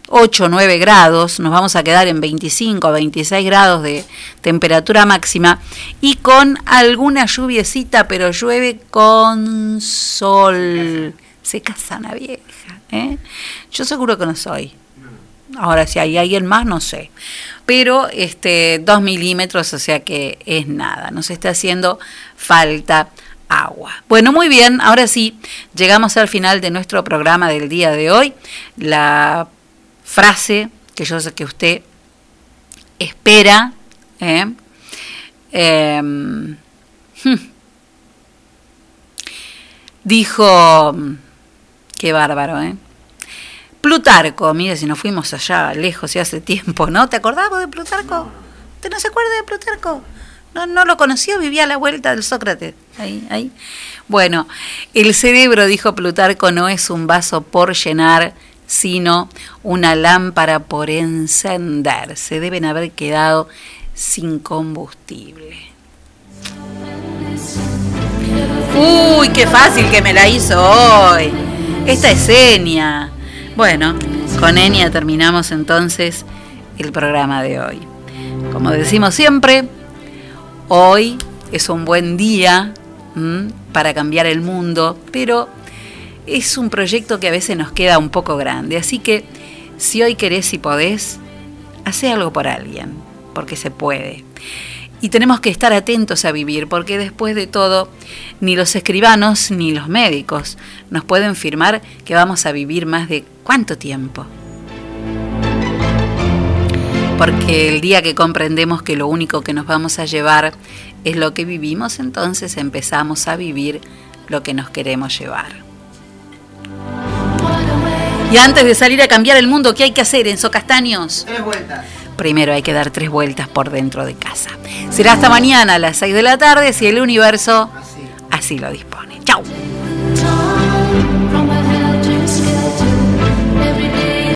8 o 9 grados, nos vamos a quedar en 25 o 26 grados de temperatura máxima y con alguna lluviecita, pero llueve con sol. Se casa una vieja. ¿eh? Yo seguro que no soy. Ahora, si hay alguien más, no sé. Pero este, 2 milímetros, o sea que es nada. Nos está haciendo falta agua. Bueno, muy bien, ahora sí, llegamos al final de nuestro programa del día de hoy. La frase que yo sé que usted espera. ¿eh? Em, dijo, qué bárbaro, ¿eh? Plutarco, mire si nos fuimos allá lejos y hace tiempo, ¿no? ¿Te acordabas de Plutarco? ¿Usted no se acuerda de Plutarco? No, no lo conoció, vivía a la vuelta del Sócrates. Ahí, ahí. Bueno, el cerebro, dijo Plutarco, no es un vaso por llenar, sino una lámpara por encender. Se deben haber quedado sin combustible. Uy, qué fácil que me la hizo hoy. Esta es Enia. Bueno, con Enia terminamos entonces el programa de hoy. Como decimos siempre, hoy es un buen día para cambiar el mundo, pero es un proyecto que a veces nos queda un poco grande. Así que si hoy querés y podés, hace algo por alguien, porque se puede. Y tenemos que estar atentos a vivir, porque después de todo, ni los escribanos ni los médicos nos pueden firmar que vamos a vivir más de cuánto tiempo. Porque el día que comprendemos que lo único que nos vamos a llevar es lo que vivimos, entonces empezamos a vivir lo que nos queremos llevar. Y antes de salir a cambiar el mundo, ¿qué hay que hacer, Enzo Castaños?
Tres vueltas.
Primero hay que dar tres vueltas por dentro de casa. Será hasta mañana a las 6 de la tarde si el universo así lo dispone. Chau.